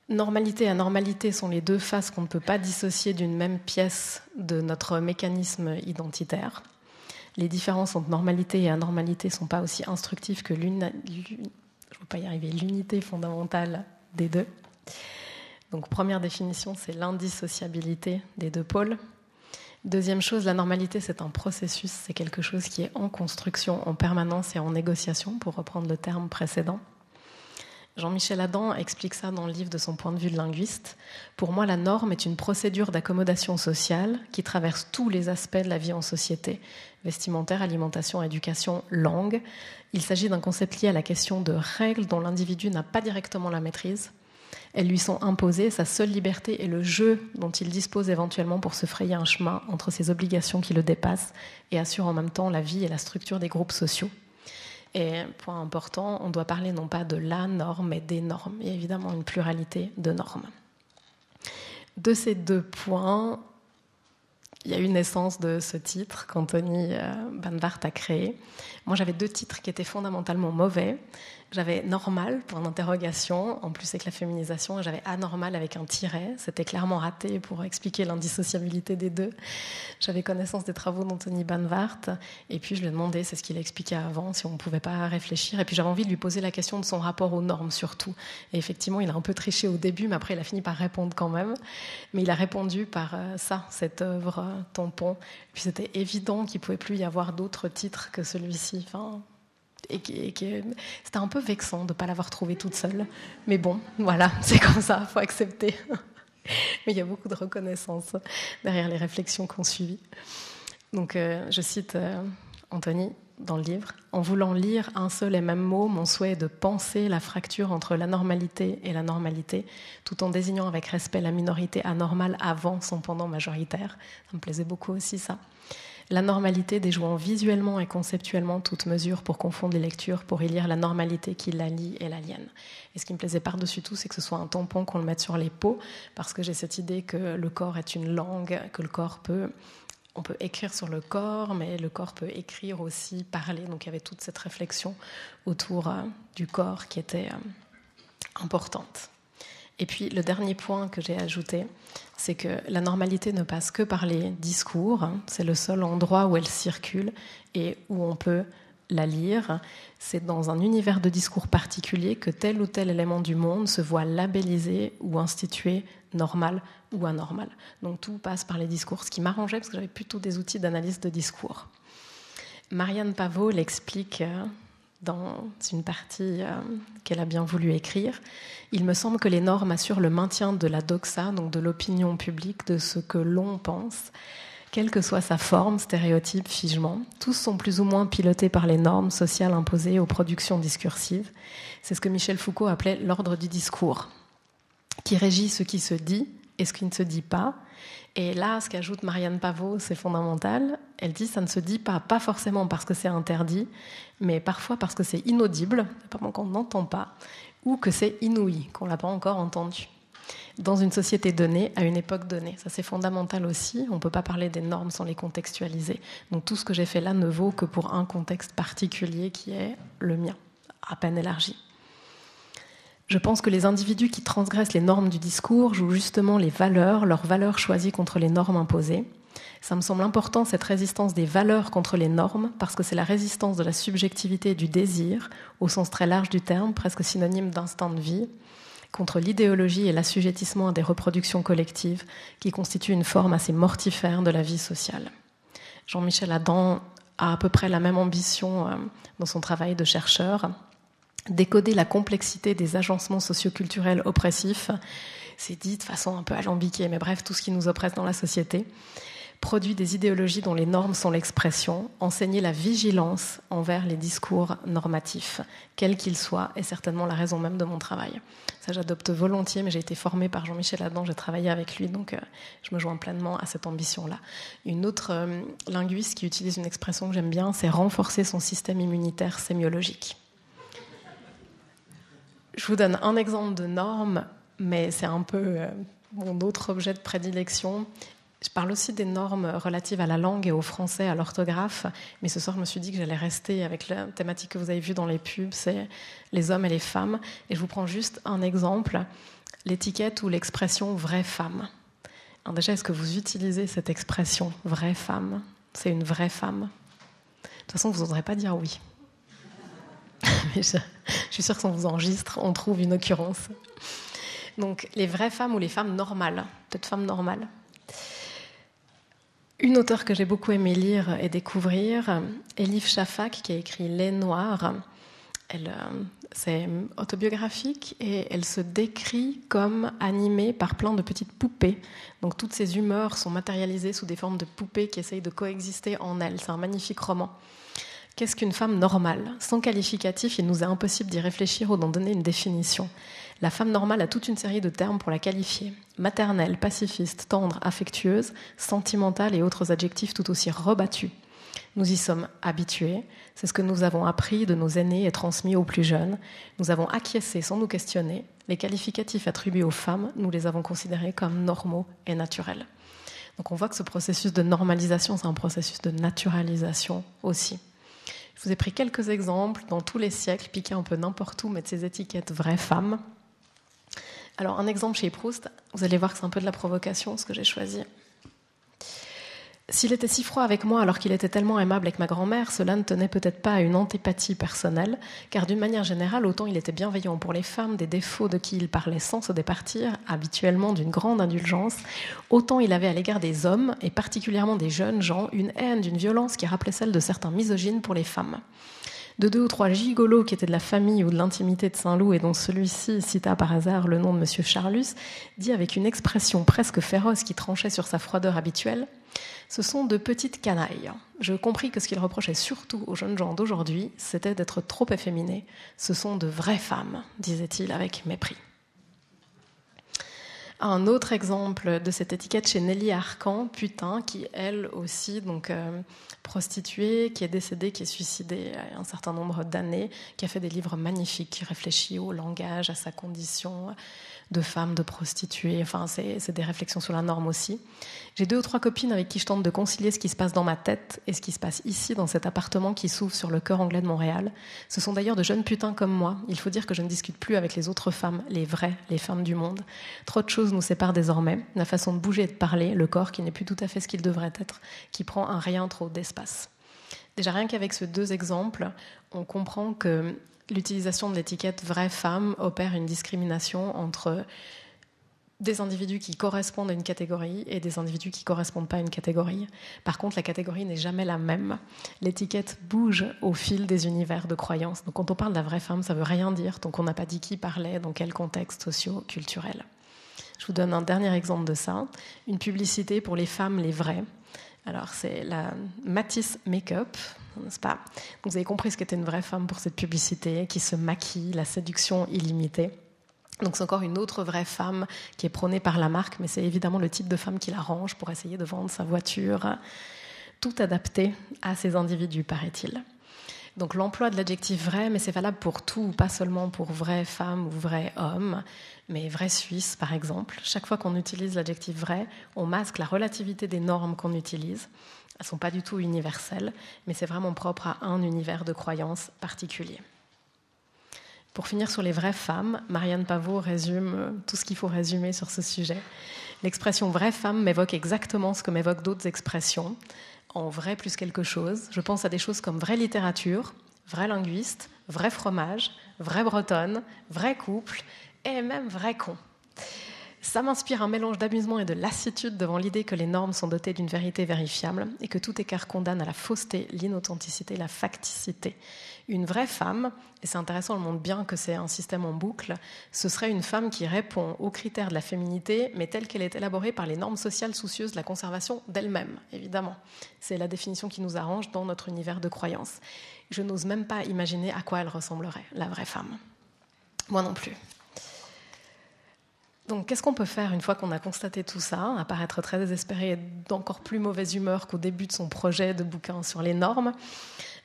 Normalité et anormalité sont les deux faces qu'on ne peut pas dissocier d'une même pièce de notre mécanisme identitaire. Les différences entre normalité et anormalité ne sont pas aussi instructives que l'unité fondamentale des deux. Donc première définition, c'est l'indissociabilité des deux pôles. Deuxième chose, la normalité, c'est un processus, c'est quelque chose qui est en construction en permanence et en négociation, pour reprendre le terme précédent. Jean-Michel Adam explique ça dans le livre de son point de vue de linguiste. Pour moi, la norme est une procédure d'accommodation sociale qui traverse tous les aspects de la vie en société vestimentaire, alimentation, éducation, langue. Il s'agit d'un concept lié à la question de règles dont l'individu n'a pas directement la maîtrise elles lui sont imposées, sa seule liberté est le jeu dont il dispose éventuellement pour se frayer un chemin entre ses obligations qui le dépassent et assure en même temps la vie et la structure des groupes sociaux. Et point important, on doit parler non pas de la norme, mais des normes. Il y a évidemment une pluralité de normes. De ces deux points, il y a eu naissance de ce titre qu'Anthony euh, Banvart a créé. Moi, j'avais deux titres qui étaient fondamentalement mauvais. J'avais normal pour l'interrogation, en plus avec la féminisation, et j'avais anormal avec un tiret. C'était clairement raté pour expliquer l'indissociabilité des deux. J'avais connaissance des travaux d'Anthony Banvart, et puis je lui ai demandé, c'est ce qu'il expliquait avant, si on ne pouvait pas réfléchir. Et puis j'avais envie de lui poser la question de son rapport aux normes surtout. Et effectivement, il a un peu triché au début, mais après il a fini par répondre quand même. Mais il a répondu par euh, ça, cette œuvre euh, tampon. Puis c'était évident qu'il pouvait plus y avoir d'autres titres que celui-ci. Et, c'était un peu vexant de ne pas l'avoir trouvée toute seule. Mais bon, voilà, c'est comme ça, il faut accepter. Mais il y a beaucoup de reconnaissance derrière les réflexions qu'on suit. Donc, euh, je cite euh, Anthony dans le livre En voulant lire un seul et même mot, mon souhait est de penser la fracture entre la normalité et la normalité, tout en désignant avec respect la minorité anormale avant son pendant majoritaire. Ça me plaisait beaucoup aussi, ça la normalité déjouant visuellement et conceptuellement toute mesure pour confondre les lectures, pour y lire la normalité qui la lie et l'aliène. Et ce qui me plaisait par-dessus tout, c'est que ce soit un tampon qu'on le mette sur les peaux, parce que j'ai cette idée que le corps est une langue, que le corps peut on peut écrire sur le corps, mais le corps peut écrire aussi, parler. Donc il y avait toute cette réflexion autour euh, du corps qui était euh, importante. Et puis le dernier point que j'ai ajouté, c'est que la normalité ne passe que par les discours. C'est le seul endroit où elle circule et où on peut la lire. C'est dans un univers de discours particulier que tel ou tel élément du monde se voit labellisé ou institué normal ou anormal. Donc tout passe par les discours, ce qui m'arrangeait parce que j'avais plutôt des outils d'analyse de discours. Marianne Pavot l'explique euh, dans une partie euh, qu'elle a bien voulu écrire. Il me semble que les normes assurent le maintien de la doxa, donc de l'opinion publique, de ce que l'on pense, quelle que soit sa forme, stéréotype, figement. Tous sont plus ou moins pilotés par les normes sociales imposées aux productions discursives. C'est ce que Michel Foucault appelait l'ordre du discours, qui régit ce qui se dit et ce qui ne se dit pas. Et là, ce qu'ajoute Marianne Pavot, c'est fondamental. Elle dit ça ne se dit pas, pas forcément parce que c'est interdit, mais parfois parce que c'est inaudible, qu'on n'entend pas, ou que c'est inouï, qu'on l'a pas encore entendu. Dans une société donnée, à une époque donnée. Ça, c'est fondamental aussi. On ne peut pas parler des normes sans les contextualiser. Donc tout ce que j'ai fait là ne vaut que pour un contexte particulier qui est le mien, à peine élargi. Je pense que les individus qui transgressent les normes du discours jouent justement les valeurs, leurs valeurs choisies contre les normes imposées. Ça me semble important, cette résistance des valeurs contre les normes, parce que c'est la résistance de la subjectivité et du désir, au sens très large du terme, presque synonyme d'instinct de vie, contre l'idéologie et l'assujettissement à des reproductions collectives, qui constituent une forme assez mortifère de la vie sociale. Jean-Michel Adam a à peu près la même ambition euh, dans son travail de chercheur décoder la complexité des agencements socioculturels oppressifs. C'est dit de façon un peu alambiquée, mais bref, tout ce qui nous oppresse dans la société. Produit des idéologies dont les normes sont l'expression, enseigner la vigilance envers les discours normatifs, quels qu'ils soient, est certainement la raison même de mon travail. Ça, j'adopte volontiers, mais j'ai été formée par Jean-Michel Adam, j'ai travaillé avec lui, donc euh, je me joins pleinement à cette ambition-là. Une autre euh, linguiste qui utilise une expression que j'aime bien, c'est renforcer son système immunitaire sémiologique. Je vous donne un exemple de norme, mais c'est un peu euh, mon autre objet de prédilection. Je parle aussi des normes relatives à la langue et au français, à l'orthographe, mais ce soir je me suis dit que j'allais rester avec la thématique que vous avez vue dans les pubs, c'est les hommes et les femmes. Et je vous prends juste un exemple, l'étiquette ou l'expression vraie femme. Déjà, est-ce que vous utilisez cette expression vraie femme C'est une vraie femme De toute façon, vous n'oserez pas dire oui. je, suis sûre que si on vous enregistre, on trouve une occurrence. Donc, les vraies femmes ou les femmes normales, peut-être femmes normales. Une auteure que j'ai beaucoup aimé lire et découvrir, Elif Shafak, qui a écrit Les Noirs. Elle, c'est autobiographique et elle se décrit comme animée par plein de petites poupées. Donc toutes ses humeurs sont matérialisées sous des formes de poupées qui essayent de coexister en elle. C'est un magnifique roman. Qu'est-ce qu'une femme normale? Sans qualificatif, il nous est impossible d'y réfléchir ou d'en donner une définition. La femme normale a toute une série de termes pour la qualifier. Maternelle, pacifiste, tendre, affectueuse, sentimentale et autres adjectifs tout aussi rebattus. Nous y sommes habitués, c'est ce que nous avons appris de nos aînés et transmis aux plus jeunes. Nous avons acquiescé sans nous questionner. Les qualificatifs attribués aux femmes, nous les avons considérés comme normaux et naturels. Donc on voit que ce processus de normalisation, c'est un processus de naturalisation aussi. Je vous ai pris quelques exemples dans tous les siècles, piqués un peu n'importe où, de ces étiquettes vraies femmes. Alors, un exemple chez Proust, vous allez voir que c'est un peu de la provocation ce que j'ai choisi. S'il était si froid avec moi alors qu'il était tellement aimable avec ma grand-mère, cela ne tenait peut-être pas à une antipathie personnelle, car d'une manière générale, autant il était bienveillant pour les femmes, des défauts de qui il parlait sans se départir, habituellement d'une grande indulgence, autant il avait à l'égard des hommes, et particulièrement des jeunes gens, une haine d'une violence qui rappelait celle de certains misogynes pour les femmes de deux ou trois gigolos qui étaient de la famille ou de l'intimité de Saint-Loup et dont celui-ci cita par hasard le nom de M. Charlus, dit avec une expression presque féroce qui tranchait sur sa froideur habituelle Ce sont de petites canailles. Je compris que ce qu'il reprochait surtout aux jeunes gens d'aujourd'hui, c'était d'être trop efféminés. Ce sont de vraies femmes, disait-il avec mépris. Un autre exemple de cette étiquette chez Nelly Arcan, putain, qui elle aussi, donc euh, prostituée, qui est décédée, qui est suicidée il y a un certain nombre d'années, qui a fait des livres magnifiques, qui réfléchit au langage, à sa condition de femme, de prostituée. Enfin, c'est des réflexions sur la norme aussi. J'ai deux ou trois copines avec qui je tente de concilier ce qui se passe dans ma tête et ce qui se passe ici, dans cet appartement qui s'ouvre sur le cœur anglais de Montréal. Ce sont d'ailleurs de jeunes putains comme moi. Il faut dire que je ne discute plus avec les autres femmes, les vraies, les femmes du monde. Trop de choses nous séparent désormais. La façon de bouger et de parler, le corps qui n'est plus tout à fait ce qu'il devrait être, qui prend un rien trop d'espace. Déjà rien qu'avec ces deux exemples, on comprend que l'utilisation de l'étiquette vraie femme opère une discrimination entre des individus qui correspondent à une catégorie et des individus qui ne correspondent pas à une catégorie. Par contre, la catégorie n'est jamais la même. L'étiquette bouge au fil des univers de croyances. Donc quand on parle de la vraie femme, ça ne veut rien dire tant qu'on n'a pas dit qui parlait, dans quel contexte socio-culturel. Je vous donne un dernier exemple de ça. Une publicité pour les femmes les vraies. Alors c'est la Matisse Makeup, n'est-ce pas? Vous avez compris ce qu'était une vraie femme pour cette publicité, qui se maquille, la séduction illimitée. Donc c'est encore une autre vraie femme qui est prônée par la marque, mais c'est évidemment le type de femme qui l'arrange pour essayer de vendre sa voiture, tout adapté à ces individus, paraît-il. Donc l'emploi de l'adjectif vrai, mais c'est valable pour tout, pas seulement pour vraie femme ou vrai homme, mais vrai suisse par exemple. Chaque fois qu'on utilise l'adjectif vrai, on masque la relativité des normes qu'on utilise. Elles ne sont pas du tout universelles, mais c'est vraiment propre à un univers de croyances particulier. Pour finir sur les vraies femmes, Marianne Pavot résume euh, tout ce qu'il faut résumer sur ce sujet. L'expression vraie femme m'évoque exactement ce que m'évoquent d'autres expressions, en vrai plus quelque chose. Je pense à des choses comme vraie littérature, vrai linguiste, vrai fromage, vraie bretonne, vrai couple et même vrai con. Ça m'inspire un mélange d'amusement et de lassitude devant l'idée que les normes sont dotées d'une vérité vérifiable et que tout écart condamne à la fausseté, l'inauthenticité, la facticité. Une vraie femme, et c'est intéressant, on montre bien que c'est un système en boucle, ce serait une femme qui répond aux critères de la féminité, mais telle qu'elle est élaborée par les normes sociales soucieuses de la conservation d'elle-même, évidemment. C'est la définition qui nous arrange dans notre univers de croyances. Je n'ose même pas imaginer à quoi elle ressemblerait, la vraie femme. Moi non plus. Donc, qu'est-ce qu'on peut faire une fois qu'on a constaté tout ça, à part être très désespéré et d'encore plus mauvaise humeur qu'au début de son projet de bouquin sur les normes?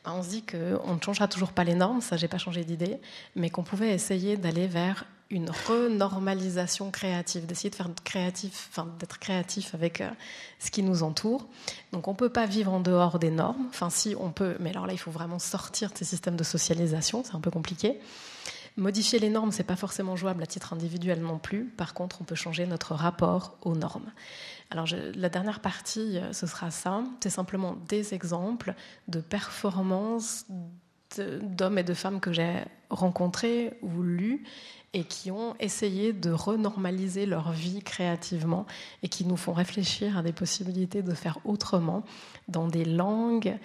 Ben, On se dit qu'on ne changera toujours pas les normes, ça, j'ai pas changé d'idée, mais qu'on pouvait essayer d'aller vers une renormalisation créative, d'essayer de faire créatif, enfin, d'être créatif avec euh, ce qui nous entoure. Donc, on ne peut pas vivre en dehors des normes. Enfin, si on peut, mais alors là, il faut vraiment sortir de ces systèmes de socialisation, c'est un peu compliqué. Modifier les normes, ce n'est pas forcément jouable à titre individuel non plus. Par contre, on peut changer notre rapport aux normes. Alors, la dernière partie, euh, ce sera ça. C'est simplement des exemples de performances d'hommes et de femmes que j'ai rencontrés ou lus et qui ont essayé de renormaliser leur vie créativement et qui nous font réfléchir à des possibilités de faire autrement dans des langues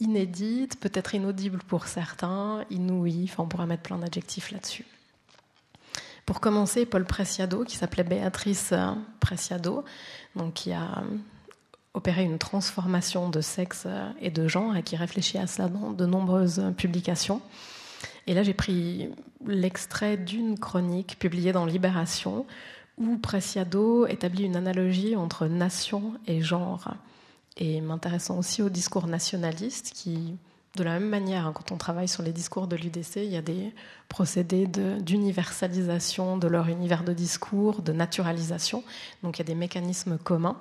inédite, peut-être inaudible pour certains, inouïe, enfin on pourrait mettre plein d'adjectifs là-dessus. Pour commencer, Paul Preciado, qui s'appelait Béatrice Preciado, qui a opéré une transformation de sexe et de genre et qui réfléchit à cela dans de nombreuses publications. Et là, j'ai pris l'extrait d'une chronique publiée dans Libération où Preciado établit une analogie entre nation et genre et m'intéressant aussi au discours nationaliste qui, de la même manière, hein, quand on travaille sur les discours de l'UDC, il y a des procédés d'universalisation de, leur univers de discours, de naturalisation. Donc il y a des mécanismes communs.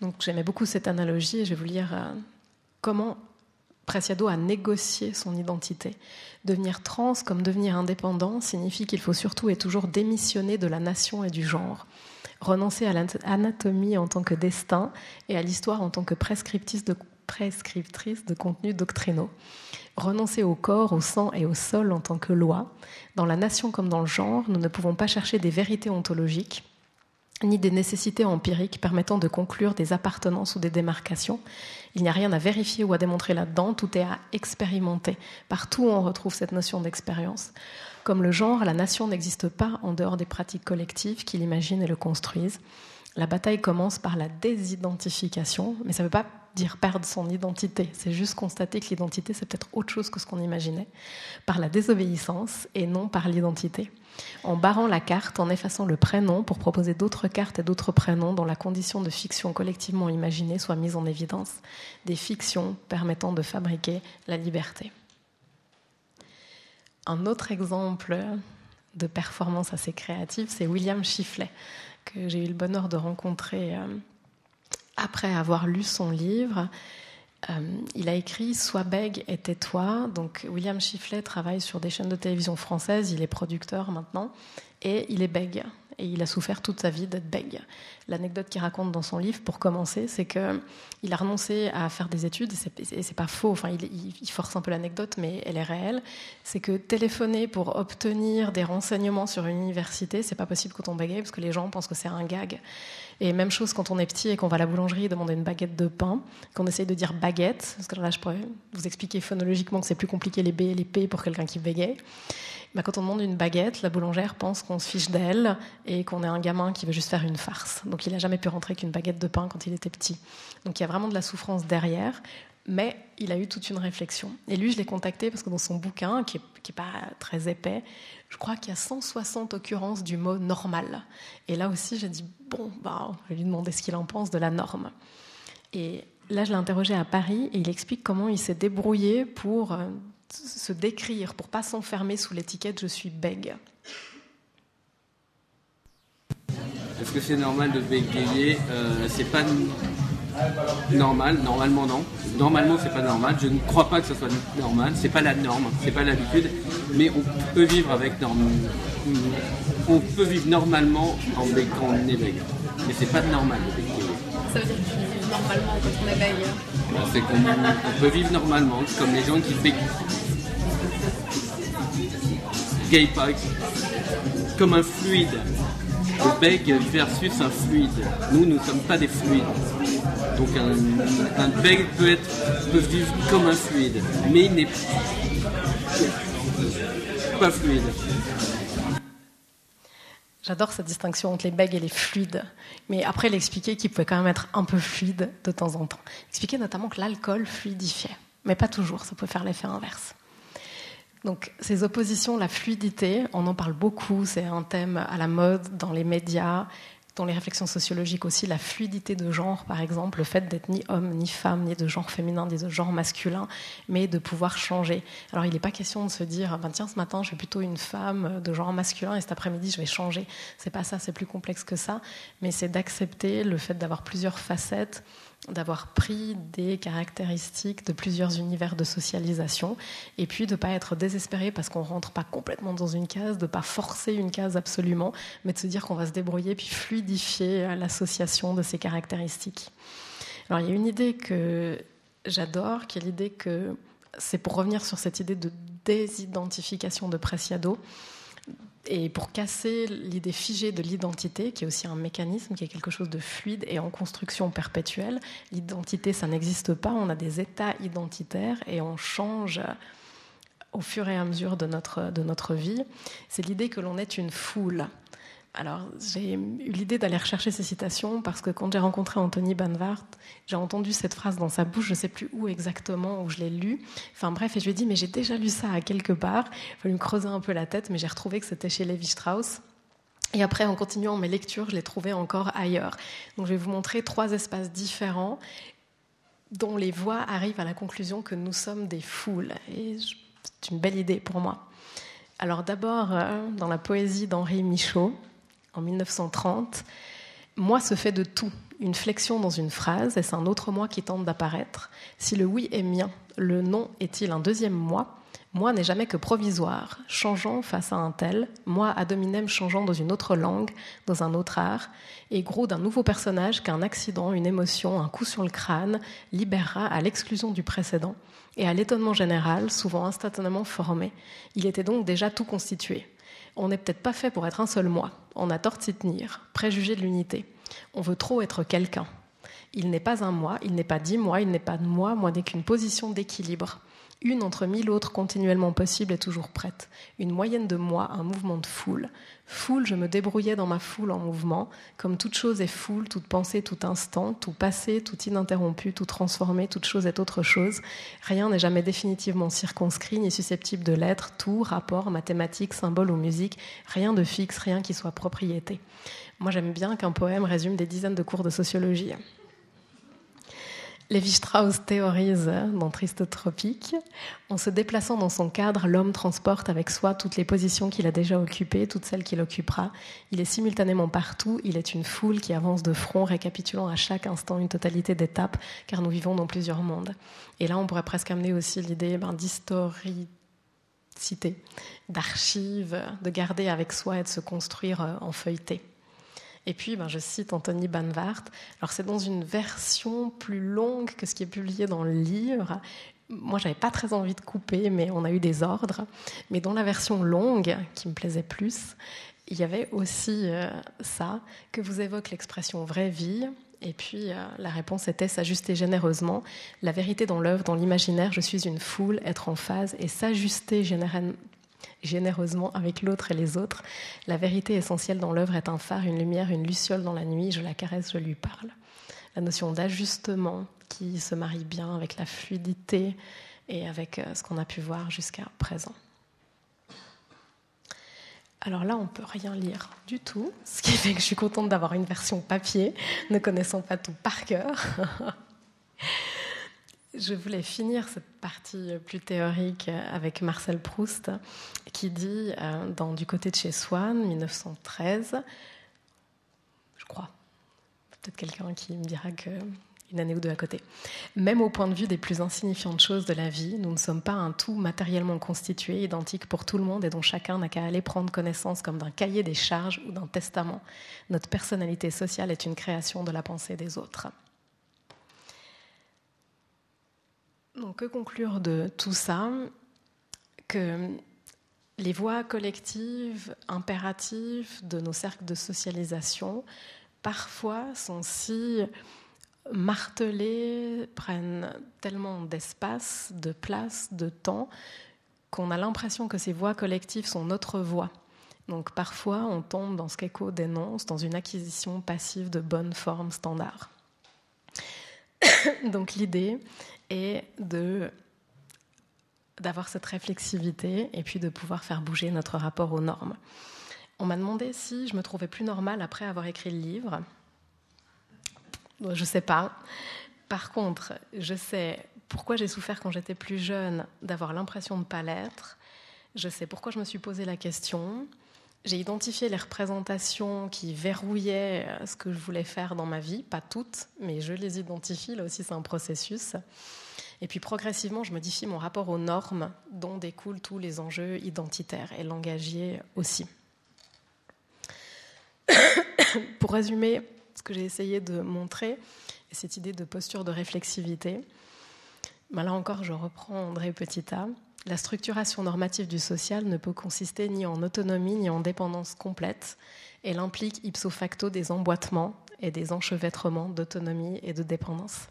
Donc j'aimais beaucoup cette analogie et je vais vous lire euh, comment Preciado a négocié son identité. Devenir trans comme devenir indépendant signifie qu'il faut surtout et toujours démissionner de la nation et du genre renoncer à l'anatomie en tant que destin et à l'histoire en tant que prescriptrice de, contenus doctrinaux. Renoncer au corps, au sang et au sol en tant que loi. Dans la nation comme dans le genre, nous ne pouvons pas chercher des vérités ontologiques ni des nécessités empiriques permettant de conclure des appartenances ou des démarcations. Il n'y a rien à vérifier ou à démontrer là-dedans, tout est à expérimenter. Partout on retrouve cette notion d'expérience. Comme le genre, la nation n'existe pas en dehors des pratiques collectives qui l'imaginent et le construisent. La bataille commence par la désidentification, mais ça ne veut pas dire perdre son identité, c'est juste constater que l'identité, c'est peut-être autre chose que ce qu'on imaginait, par la désobéissance et non par l'identité. En barrant la carte, en effaçant le prénom pour proposer d'autres cartes et d'autres prénoms dont la condition de fiction collectivement imaginée soit mise en évidence, des fictions permettant de fabriquer la liberté. Un autre exemple de performance assez créative, c'est William Chiflet, que j'ai eu le bonheur de rencontrer euh, après avoir lu son livre. Euh, il a écrit Sois bègue et tais-toi. Donc, William Chiflet travaille sur des chaînes de télévision françaises. Il est producteur maintenant et il est bègue. Et il a souffert toute sa vie d'être bègue. L'anecdote qu'il raconte dans son livre, pour commencer, c'est que il a renoncé à faire des études, et c'est pas faux, enfin, il, il force un peu l'anecdote, mais elle est réelle. C'est que téléphoner pour obtenir des renseignements sur une université, c'est pas possible quand on bégaye, parce que les gens pensent que c'est un gag. Et même chose quand on est petit et qu'on va à la boulangerie demander une baguette de pain, qu'on essaye de dire baguette, parce que là je pourrais vous expliquer phonologiquement que c'est plus compliqué les B et les P pour quelqu'un qui bégaye. Bah, quand on demande une baguette, la boulangère pense qu'on se fiche d'elle et qu'on est un gamin qui veut juste faire une farce. Donc il n'a jamais pu rentrer qu'une baguette de pain quand il était petit. Donc il y a vraiment de la souffrance derrière, mais il a eu toute une réflexion. Et lui, je l'ai contacté parce que dans son bouquin, qui n'est pas très épais, je crois qu'il y a 160 occurrences du mot normal. Et là aussi, j'ai dit, bon, bah, je vais lui demander ce qu'il en pense de la norme. Et là, je l'ai interrogé à Paris et il explique comment il s'est débrouillé pour euh, se décrire, pour pas s'enfermer sous l'étiquette je suis bègue. Est-ce que c'est normal de bégayer euh, C'est pas normal, normalement non. Normalement c'est pas normal. Je ne crois pas que ce soit normal. C'est pas la norme, c'est pas l'habitude. Mais on peut vivre avec norme. On peut vivre normalement en est bègue. Mais c'est pas normal de bégayer. Ça veut dire qu'on vit normalement quand on est bègue ben, C'est qu'on peut vivre normalement, comme les gens qui bégayent. Gay pas comme un fluide. Le bègue versus un fluide. Nous, nous ne sommes pas des fluides. Donc un, un peut, être, peut vivre comme un fluide, mais il n'est pas fluide. J'adore cette distinction entre les bègues et les fluides. Mais après, il expliquait qu'il pouvait quand même être un peu fluide de temps en temps. Il expliquait notamment que l'alcool fluidifiait. Mais pas toujours, ça peut faire l'effet inverse. Donc ces oppositions, la fluidité, on en parle beaucoup, c'est un thème à la mode dans les médias, dans les réflexions sociologiques aussi, la fluidité de genre, par exemple, le fait d'être ni homme, ni femme, ni de genre féminin, ni de genre masculin, mais de pouvoir changer. Alors il n'est pas question de se dire, ben, tiens, ce matin, je suis plutôt une femme de genre masculin et cet après-midi, je vais changer. C'est pas ça, c'est plus complexe que ça, mais c'est d'accepter le fait d'avoir plusieurs facettes d'avoir pris des caractéristiques de plusieurs univers de socialisation et puis de ne pas être désespéré parce qu'on rentre pas complètement dans une case, de ne pas forcer une case absolument, mais de se dire qu'on va se débrouiller puis fluidifier l'association de ces caractéristiques. Alors il y a une idée que j'adore, qui est l'idée que c'est pour revenir sur cette idée de désidentification de Preciado et pour casser l'idée figée de l'identité, qui est aussi un mécanisme, qui est quelque chose de fluide et en construction perpétuelle, l'identité, ça n'existe pas, on a des états identitaires et on change au fur et à mesure de notre, de notre vie. C'est l'idée que l'on est une foule. Alors, j'ai eu l'idée d'aller rechercher ces citations parce que quand j'ai rencontré Anthony Banvart, j'ai entendu cette phrase dans sa bouche, je ne sais plus où exactement, où je l'ai lu. Enfin bref, et je lui ai dit, mais j'ai déjà lu ça à quelque part. Il fallu me creuser un peu la tête, mais j'ai retrouvé que c'était chez Lévi-Strauss. Et après, en continuant mes lectures, je l'ai trouvé encore ailleurs. Donc, je vais vous montrer trois espaces différents dont les voix arrivent à la conclusion que nous sommes des foules. Et c'est une belle idée pour moi. Alors d'abord, euh, dans la poésie d'Henri Michaud, en 1930, moi se fait de tout. Une flexion dans une phrase, est-ce un autre moi qui tente d'apparaître? Si le oui est mien, le non est-il un deuxième moi? Moi n'est jamais que provisoire, changeant face à un tel, moi ad hominem changeant dans une autre langue, dans un autre art, et gros d'un nouveau personnage qu'un accident, une émotion, un coup sur le crâne libérera à l'exclusion du précédent et à l'étonnement général, souvent instantanément formé. Il était donc déjà tout constitué. On n'est peut-être pas fait pour être un seul moi. On a tort de s'y tenir, préjugé de l'unité. On veut trop être quelqu'un. Il n'est pas un moi, il n'est pas dix mois, il n'est pas de moi, moi n'est qu'une position d'équilibre. Une entre mille autres continuellement possibles est toujours prête. Une moyenne de moi, un mouvement de foule. Foule, je me débrouillais dans ma foule en mouvement. Comme toute chose est foule, toute pensée, tout instant, tout passé, tout ininterrompu, tout transformé, toute chose est autre chose. Rien n'est jamais définitivement circonscrit ni susceptible de l'être. Tout, rapport, mathématiques, symbole ou musique, rien de fixe, rien qui soit propriété. Moi, j'aime bien qu'un poème résume des dizaines de cours de sociologie. Lévi-Strauss théorise dans Triste Tropique En se déplaçant dans son cadre, l'homme transporte avec soi toutes les positions qu'il a déjà occupées, toutes celles qu'il occupera. Il est simultanément partout, il est une foule qui avance de front, récapitulant à chaque instant une totalité d'étapes, car nous vivons dans plusieurs mondes. Et là, on pourrait presque amener aussi l'idée ben, citer, d'archives, de garder avec soi et de se construire euh, en feuilleté. Et puis, ben, je cite Anthony Banvart. Alors, c'est dans une version plus longue que ce qui est publié dans le livre. Moi, j'avais pas très envie de couper, mais on a eu des ordres. Mais dans la version longue, qui me plaisait plus, il y avait aussi euh, ça que vous évoque l'expression vraie vie. Et puis euh, la réponse était s'ajuster généreusement. La vérité dans l'œuvre, dans l'imaginaire, je suis une foule, être en phase et s'ajuster généreusement avec l'autre et les autres. La vérité essentielle dans l'œuvre est un phare, une lumière, une luciole dans la nuit. Je la caresse, je lui parle. La notion d'ajustement qui se marie bien avec la fluidité et avec euh, ce qu'on a pu voir jusqu'à présent. Alors là, on ne peut rien lire du tout, ce qui fait que je suis contente d'avoir une version papier, ne connaissant pas tout par cœur. je voulais finir cette partie plus théorique avec Marcel Proust, qui dit euh, dans Du côté de chez Swann, 1913, je crois, peut-être quelqu'un qui me dira que une année ou deux à côté. Même au point de vue des plus insignifiantes choses de la vie, nous ne sommes pas un tout matériellement constitué, identique pour tout le monde et dont chacun n'a qu'à aller prendre connaissance comme d'un cahier des charges ou d'un testament. Notre personnalité sociale est une création de la pensée des autres. Donc, que conclure de tout ça? Que les voies collectives, impératives de nos cercles de socialisation, parfois sont si martelés, prennent tellement d'espace, de place, de temps, qu'on a l'impression que ces voix collectives sont notre voix. Donc parfois, on tombe dans ce qu'Echo dénonce, dans une acquisition passive de bonnes formes standards. Donc l'idée est de d'avoir cette réflexivité et puis de pouvoir faire bouger notre rapport aux normes. On m'a demandé si je me trouvais plus normale après avoir écrit le livre. Je ne sais pas. Par contre, je sais pourquoi j'ai souffert quand j'étais plus jeune d'avoir l'impression de ne pas l'être. Je sais pourquoi je me suis posé la question. J'ai identifié les représentations qui verrouillaient ce que je voulais faire dans ma vie, pas toutes, mais je les identifie. Là aussi, c'est un processus. Et puis progressivement, je modifie mon rapport aux normes dont découlent tous les enjeux identitaires et langagiers aussi. Pour résumer, ce que j'ai essayé de montrer, cette idée de posture de réflexivité. Ben là encore, je reprends André Petita. La structuration normative du social ne peut consister ni en autonomie ni en dépendance complète. Elle implique ipso facto des emboîtements et des enchevêtrements d'autonomie et de dépendance.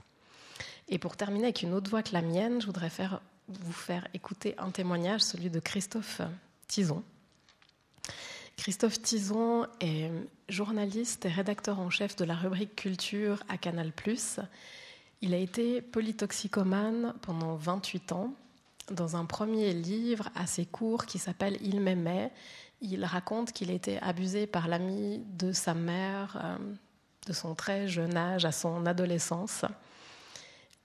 Et pour terminer avec une autre voix que la mienne, je voudrais vous faire écouter un témoignage, celui de Christophe Tison, Christophe Tison est journaliste et rédacteur en chef de la rubrique culture à Canal+. Il a été polytoxicomane pendant 28 ans. Dans un premier livre assez court qui s'appelle Il m'aimait, il raconte qu'il été abusé par l'ami de sa mère euh, de son très jeune âge à son adolescence.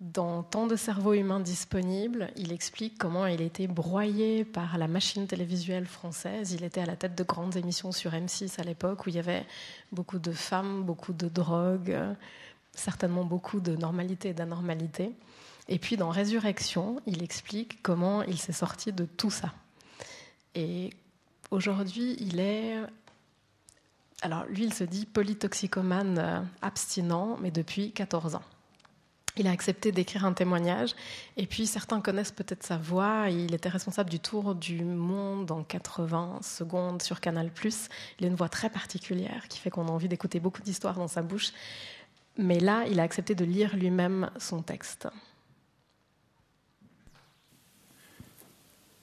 Dans Tant de cerveau humain disponible, il explique comment il était broyé par la machine télévisuelle française. Il était à la tête de grandes émissions sur M6 à l'époque où il y avait beaucoup de femmes, beaucoup de drogue, certainement beaucoup de normalité et d'anormalité. Et puis dans Résurrection, il explique comment il s'est sorti de tout ça. Et aujourd'hui, il est alors lui, il se dit polytoxicomane euh, abstinent, mais depuis 14 ans. Il a accepté d'écrire un témoignage. Et puis, certains connaissent peut-être sa voix. Il était responsable du Tour du Monde en 80 secondes sur Canal. Il a une voix très particulière qui fait qu'on a envie d'écouter beaucoup d'histoires dans sa bouche. Mais là, il a accepté de lire lui-même son texte.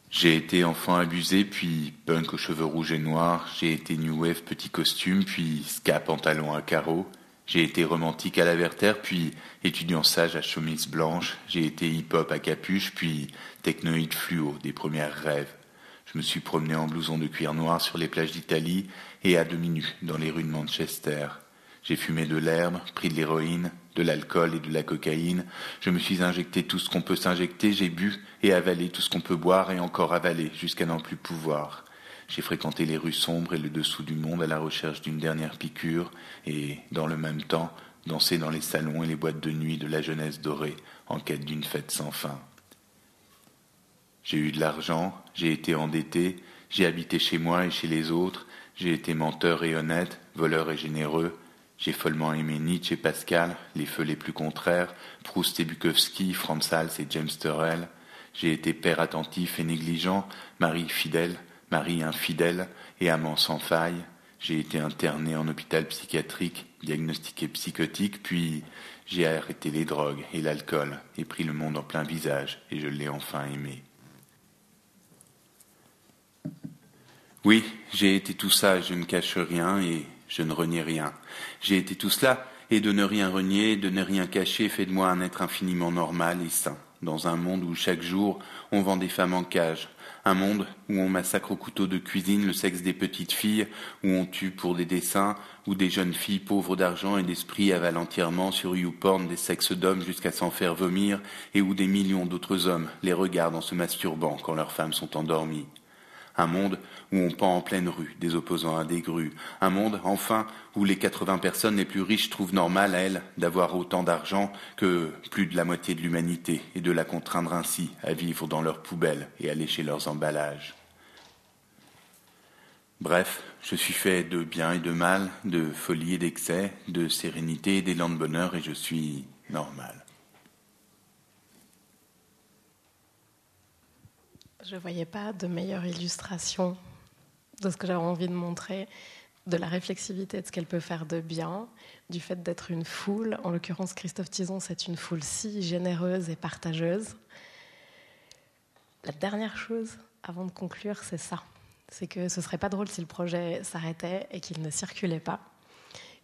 J'ai été enfant abusé, puis punk aux cheveux rouges et noirs. J'ai été new wave petit costume, puis ska pantalon à carreaux. J'ai été romantique à la Vertère, puis étudiant sage à chemise blanche. J'ai été hip-hop à capuche, puis technoïde fluo, des premiers rêves. Je me suis promené en blouson de cuir noir sur les plages d'Italie et à demi nu dans les rues de Manchester. J'ai fumé de l'herbe, pris de l'héroïne, de l'alcool et de la cocaïne. Je me suis injecté tout ce qu'on peut s'injecter, j'ai bu et avalé tout ce qu'on peut boire et encore avalé jusqu'à n'en plus pouvoir. J'ai fréquenté les rues sombres et le dessous du monde à la recherche d'une dernière piqûre et, dans le même temps, dansé dans les salons et les boîtes de nuit de la jeunesse dorée en quête d'une fête sans fin. J'ai eu de l'argent, j'ai été endetté, j'ai habité chez moi et chez les autres, j'ai été menteur et honnête, voleur et généreux, j'ai follement aimé Nietzsche et Pascal, les feux les plus contraires, Proust et Bukowski, Franz Hals et James Turrell. J'ai été père attentif et négligent, mari fidèle, mari infidèle et amant sans faille. J'ai été interné en hôpital psychiatrique, diagnostiqué psychotique, puis j'ai arrêté les drogues et l'alcool et pris le monde en plein visage, et je l'ai enfin aimé. Oui, j'ai été tout ça, je ne cache rien et je ne renie rien. J'ai été tout cela, et de ne rien renier, de ne rien cacher, fait de moi un être infiniment normal et sain, dans un monde où chaque jour on vend des femmes en cage, un monde où on massacre au couteau de cuisine le sexe des petites filles, où on tue pour des dessins, où des jeunes filles pauvres d'argent et d'esprit avalent entièrement sur YouPorn des sexes d'hommes jusqu'à s'en faire vomir, et où des millions d'autres hommes les regardent en se masturbant quand leurs femmes sont endormies un monde où on pend en pleine rue des opposants à des grues, un monde, enfin, où les 80 personnes les plus riches trouvent normal à elles d'avoir autant d'argent que plus de la moitié de l'humanité et de la contraindre ainsi à vivre dans leurs poubelles et à lécher leurs emballages. Bref, je suis fait de bien et de mal, de folie et d'excès, de sérénité et d'élan de bonheur et je suis normal. Je ne voyais pas de meilleure illustration de ce que j'avais envie de montrer, de la réflexivité de ce qu'elle peut faire de bien, du fait d'être une foule. En l'occurrence, Christophe Tison, c'est une foule si généreuse et partageuse. La dernière chose, avant de conclure, c'est ça. C'est que ce serait pas drôle si le projet s'arrêtait et qu'il ne circulait pas.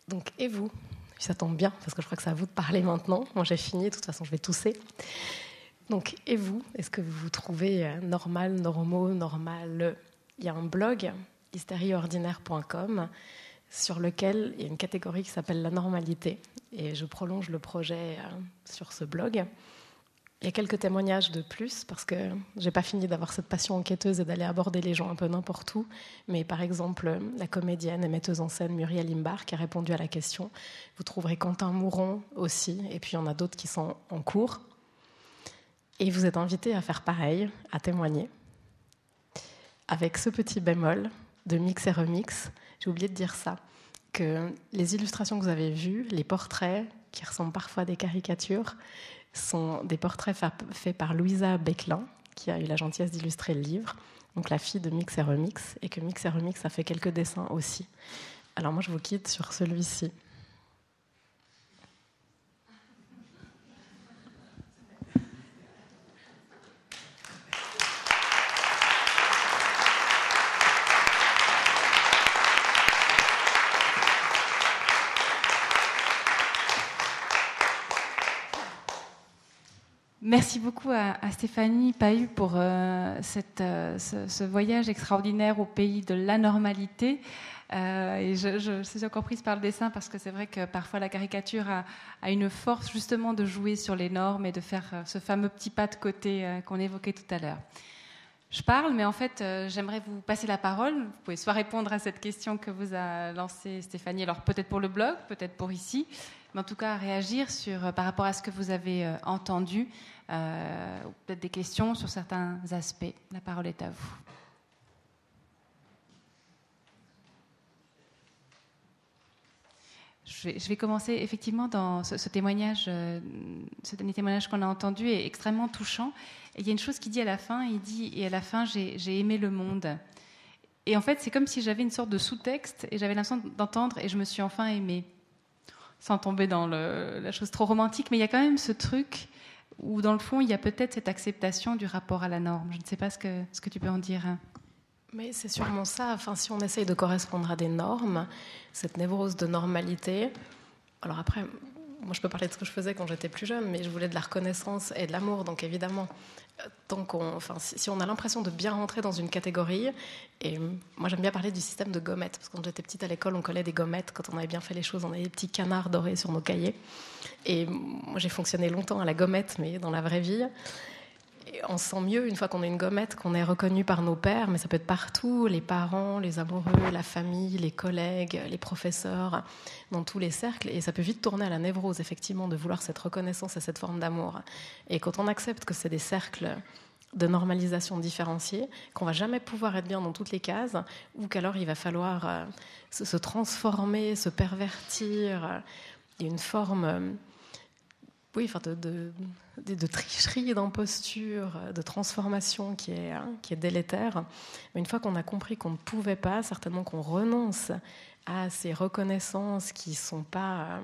Donc, et vous? Ça tombe bien, parce que je crois que c'est à vous de parler maintenant. Moi, j'ai fini, de toute façon, je vais tousser. Donc, et vous Est-ce que vous vous trouvez euh, normal, normaux, normal? Il y a un blog, hystérieordinaire.com, sur lequel il y a une catégorie qui s'appelle la normalité. Et je prolonge le projet euh, sur ce blog. Il y a quelques témoignages de plus, parce que j'ai pas fini d'avoir cette passion enquêteuse et d'aller aborder les gens un peu n'importe où. Mais par exemple, la comédienne et metteuse en scène Muriel Imbar qui a répondu à la question. Vous trouverez Quentin Mouron aussi, et puis il y en a d'autres qui sont en cours. Et vous êtes invité à faire pareil, à témoigner, avec ce petit bémol de mix et remix. J'ai oublié de dire ça, que les illustrations que vous avez vues, les portraits, qui ressemblent parfois à des caricatures, sont des portraits faits par Louisa Becklin, qui a eu la gentillesse d'illustrer le livre, donc la fille de Mix et Remix, et que Mix et Remix a fait quelques dessins aussi. Alors moi, je vous quitte sur celui-ci. Merci beaucoup à, Stéphanie Pahu pour euh, euh, ce, voyage extraordinaire au pays de l'anormalité. Euh, et je, suis encore prise par le dessin parce que c'est vrai que parfois la caricature a, une force justement de jouer sur les normes et de faire ce fameux petit pas de côté qu'on évoquait tout à l'heure. Je parle, mais en fait, j'aimerais vous passer la parole. Vous pouvez soit répondre à cette question que vous a lancée Stéphanie, alors peut-être pour le blog, peut-être pour ici, mais en tout cas réagir par rapport à ce que vous avez entendu euh, ou peut-être des questions sur certains aspects. La parole est à vous. Je vais, commencer effectivement dans ce, témoignage, euh, ce dernier témoignage qu'on a entendu est extrêmement touchant. il y a une chose qui dit à la fin, il dit et à la fin j'ai aimé le monde. Et en fait c'est comme si j'avais une sorte de sous-texte et j'avais l'impression d'entendre et je me suis enfin aimée, sans tomber dans la chose trop romantique, mais il y a quand même ce truc où dans le fond, il y a peut-être cette acceptation du rapport à la norme. Je ne sais pas ce que, ce que tu peux en dire. Mais c'est sûrement ça. Enfin, si on essaye de correspondre à des normes, cette névrose de normalité. Alors après, moi, je peux parler de ce que je faisais quand j'étais plus jeune, mais je voulais de la reconnaissance et de l'amour. Donc évidemment, enfin, si on a l'impression de bien rentrer dans une catégorie, et moi j'aime bien parler du système de gommettes, parce que quand j'étais petite à l'école, on collait des gommettes. Quand on avait bien fait les choses, on avait des petits canards dorés sur nos cahiers. Et moi j'ai fonctionné longtemps à la gommette, mais dans la vraie vie on se sent mieux une fois qu'on a une gommette, qu'on est reconnu par nos pères, mais ça peut être partout, les parents, les amoureux, la famille, les collègues, les professeurs, dans tous les cercles. Et ça peut vite tourner à la névrose, effectivement, de vouloir cette reconnaissance et cette forme d'amour. Et quand on accepte que c'est des cercles de normalisation différenciée, qu'on va jamais pouvoir être bien dans toutes les cases, ou qu'alors il va falloir euh, se, transformer, se pervertir. Une forme, euh, oui, enfin de, de, de, tricherie, d'imposture, de transformation qui est, hein, qui est délétère. Mais une fois qu'on a compris qu'on ne pouvait pas, certainement qu'on renonce à ces reconnaissances qui ne sont pas...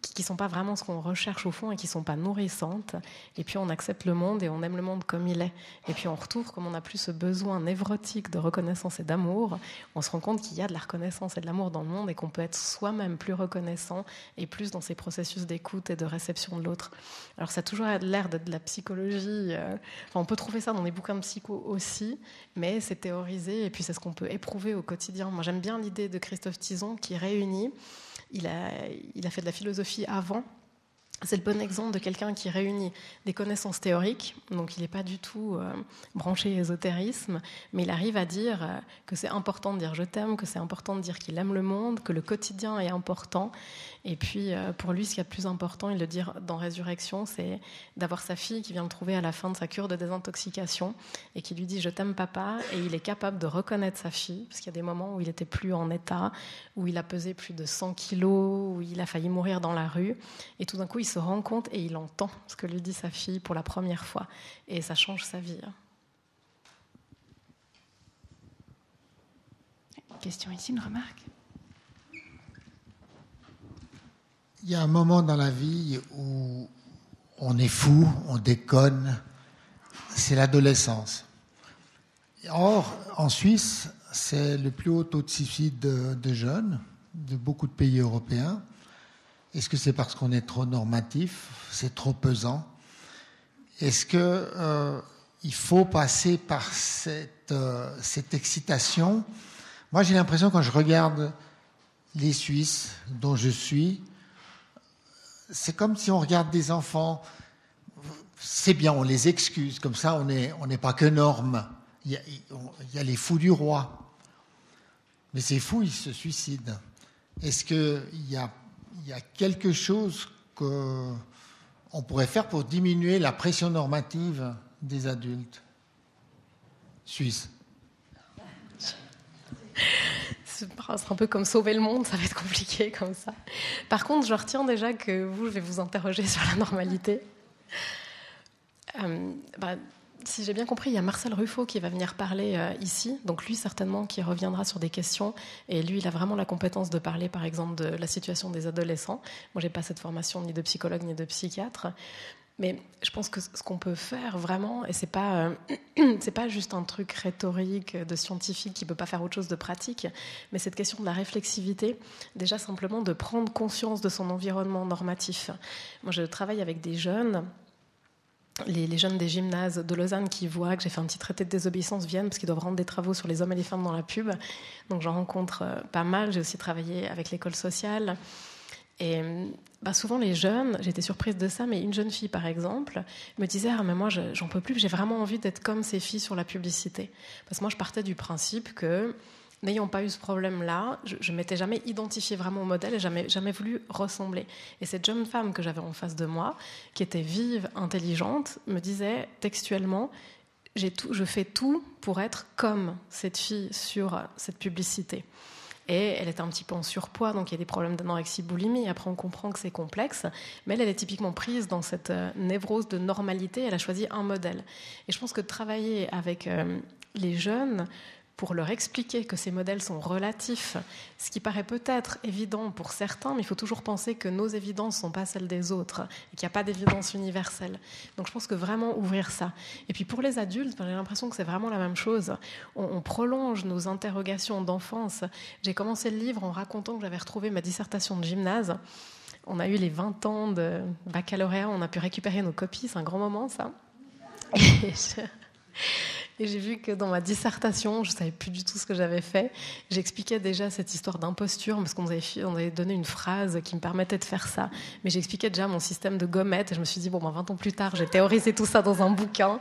Qui ne sont pas vraiment ce qu'on recherche au fond et qui ne sont pas nourrissantes. Et puis on accepte le monde et on aime le monde comme il est. Et puis on retrouve, comme on n'a plus ce besoin névrotique de reconnaissance et d'amour, on se rend compte qu'il y a de la reconnaissance et de l'amour dans le monde et qu'on peut être soi-même plus reconnaissant et plus dans ces processus d'écoute et de réception de l'autre. Alors ça a toujours l'air d'être de la psychologie. Euh, enfin, on peut trouver ça dans des bouquins de psycho aussi, mais c'est théorisé et puis c'est ce qu'on peut éprouver au quotidien. Moi j'aime bien l'idée de Christophe Tison qui réunit il a, fait de la philosophie avant. C'est le bon exemple de quelqu'un qui réunit des connaissances théoriques, donc il n'est pas du tout euh, branché ésotérisme, mais il arrive à dire euh, que c'est important de dire je t'aime, que c'est important de dire qu'il aime le monde, que le quotidien est important, et puis, euh, pour lui, ce qui est le plus important, il le dit dans Résurrection, c'est d'avoir sa fille qui vient le trouver à la fin de sa cure de désintoxication et qui lui dit Je t'aime, papa. Et il est capable de reconnaître sa fille, parce qu'il y a des moments où il était plus en état, où il a pesé plus de 100 kilos, où il a failli mourir dans la rue. Et tout d'un coup, il se rend compte et il entend ce que lui dit sa fille pour la première fois. Et ça change sa vie. Question ici, une remarque Il y a un moment dans la vie où on est fou, on déconne, c'est l'adolescence. Or, en Suisse, c'est le plus haut taux de suicide de, de, jeunes de beaucoup de pays européens. Est-ce que c'est parce qu'on est trop normatif, c'est trop pesant? Est-ce qu'il euh, faut passer par cette, euh, cette excitation? Moi, j'ai l'impression quand je regarde les Suisses dont je suis, c'est comme si on regarde des enfants, c'est bien, on les excuse, comme ça on n'est on pas que normes. Il y, a, il les fous du roi. Mais ces fous, ils se suicident. Est-ce qu'il y a, il y a quelque chose qu'on pourrait faire pour diminuer la pression normative des adultes suisses c'est un peu comme sauver le monde, ça va être compliqué comme ça. Par contre, je retiens déjà que vous, je vais vous interroger sur la normalité. Euh, bah, si j'ai bien compris, il y a Marcel Ruffo qui va venir parler euh, ici. Donc lui, certainement, qui reviendra sur des questions. Et lui, il a vraiment la compétence de parler, par exemple, de la situation des adolescents. Moi, j'ai pas cette formation ni de psychologue ni de psychiatre. Mais je pense que ce qu'on peut faire vraiment, et c'est pas euh, pas juste un truc rhétorique de scientifique qui peut pas faire autre chose de pratique, mais cette question de la réflexivité, déjà simplement de prendre conscience de son environnement normatif. Moi, je travaille avec des jeunes. Les, jeunes des gymnases de Lausanne qui voient que j'ai fait un petit traité de désobéissance viennent parce qu'ils doivent rendre des travaux sur les hommes et les femmes dans la pub. Donc j'en rencontre euh, pas mal. J'ai aussi travaillé avec l'école sociale. Et bah souvent les jeunes, j'étais surprise de ça, mais une jeune fille par exemple me disait ah mais moi j'en peux plus, j'ai vraiment envie d'être comme ces filles sur la publicité. Parce que moi je partais du principe que n'ayant pas eu ce problème-là, je ne m'étais jamais identifiée vraiment au modèle et jamais jamais voulu ressembler. Et cette jeune femme que j'avais en face de moi, qui était vive, intelligente, me disait textuellement tout, je fais tout pour être comme cette fille sur cette publicité. Et elle était un petit peu en surpoids, donc il y a des problèmes d'anorexie boulimie. Après, on comprend que c'est complexe. Mais elle, elle est typiquement prise dans cette euh, névrose de normalité. Elle a choisi un modèle. Et je pense que travailler avec euh, les jeunes pour leur expliquer que ces modèles sont relatifs, ce qui paraît peut-être évident pour certains, mais il faut toujours penser que nos évidences ne sont pas celles des autres et qu'il n'y a pas d'évidence universelle. Donc je pense que vraiment ouvrir ça. Et puis pour les adultes, ben, j'ai l'impression que c'est vraiment la même chose. On, on prolonge nos interrogations d'enfance. J'ai commencé le livre en racontant que j'avais retrouvé ma dissertation de gymnase. On a eu les 20 ans de baccalauréat, on a pu récupérer nos copies, c'est un grand moment ça. Et je... Et j'ai vu que dans ma dissertation, je ne savais plus du tout ce que j'avais fait. J'expliquais déjà cette histoire d'imposture, parce qu'on avait, on avait donné une phrase qui me permettait de faire ça. Mais j'expliquais déjà mon système de gommette. Et je me suis dit, bon, ben, 20 ans plus tard, j'ai théorisé tout ça dans un bouquin.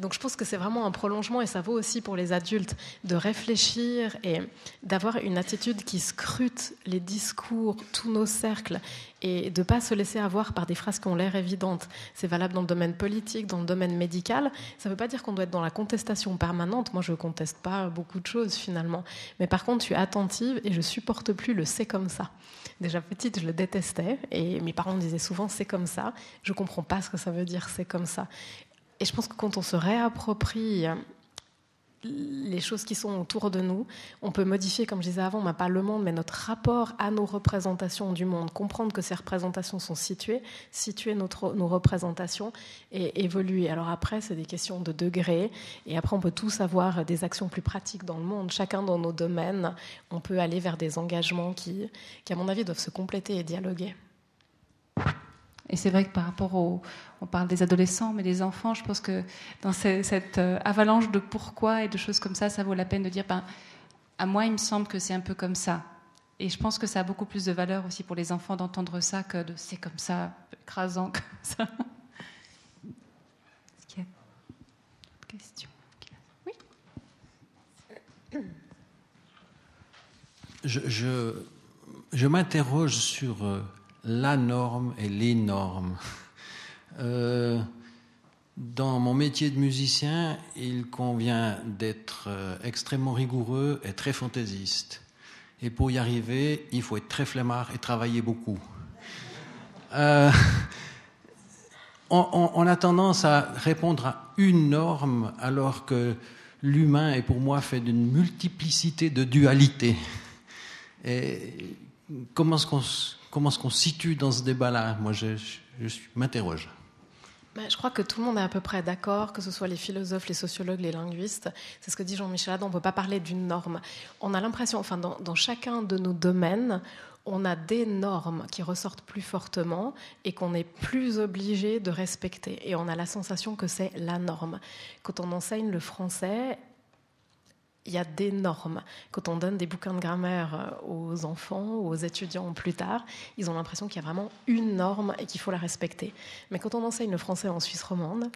Donc je pense que c'est vraiment un prolongement et ça vaut aussi pour les adultes de réfléchir et d'avoir une attitude qui scrute les discours, tous nos cercles et de ne pas se laisser avoir par des phrases qui ont l'air évidentes. C'est valable dans le domaine politique, dans le domaine médical. Ça ne veut pas dire qu'on doit être dans la contestation permanente. Moi, je ne conteste pas beaucoup de choses finalement. Mais par contre, je suis attentive et je supporte plus le c'est comme ça. Déjà petite, je le détestais et mes parents me disaient souvent c'est comme ça. Je comprends pas ce que ça veut dire c'est comme ça. Et je pense que quand on se réapproprie les choses qui sont autour de nous. On peut modifier, comme je disais avant, pas le monde, mais notre rapport à nos représentations du monde. Comprendre que ces représentations sont situées, situer notre, nos représentations et évoluer. Alors après, c'est des questions de degrés. Et après, on peut tous avoir des actions plus pratiques dans le monde. Chacun dans nos domaines, on peut aller vers des engagements qui, qui à mon avis, doivent se compléter et dialoguer. Et c'est vrai que par rapport au, on parle des adolescents, mais des enfants, je pense que dans cette euh, avalanche de pourquoi et de choses comme ça, ça vaut la peine de dire, ben, à moi, il me semble que c'est un peu comme ça. Et je pense que ça a beaucoup plus de valeur aussi pour les enfants d'entendre ça que de c'est comme ça, écrasant comme ça. Est-ce qu'il y a d'autres Oui je m'interroge sur euh, la norme et les normes. Euh, dans mon métier de musicien, il convient d'être euh, extrêmement rigoureux et très fantaisiste. Et pour y arriver, il faut être très flemmard et travailler beaucoup. Euh, on, a tendance à répondre à une norme alors que l'humain est pour moi fait d'une multiplicité de dualités. Et comment est-ce qu'on Comment situe dans ce débat-là? Moi, je, m'interroge. Ben, je crois que tout le monde est à peu près d'accord, que ce soit les philosophes, les sociologues, les linguistes. C'est ce que dit Jean-Michel Adam, on ne peut pas parler d'une norme. On a l'impression, enfin, dans, chacun de nos domaines, on a des normes qui ressortent plus fortement et qu'on est plus obligé de respecter. Et on a la sensation que c'est la norme. Quand on enseigne le français, il y a des normes. Quand on donne des bouquins de grammaire euh, aux enfants ou aux étudiants plus tard, ils ont l'impression qu'il y a vraiment une norme et qu'il faut la respecter. Mais quand on enseigne le français en Suisse romande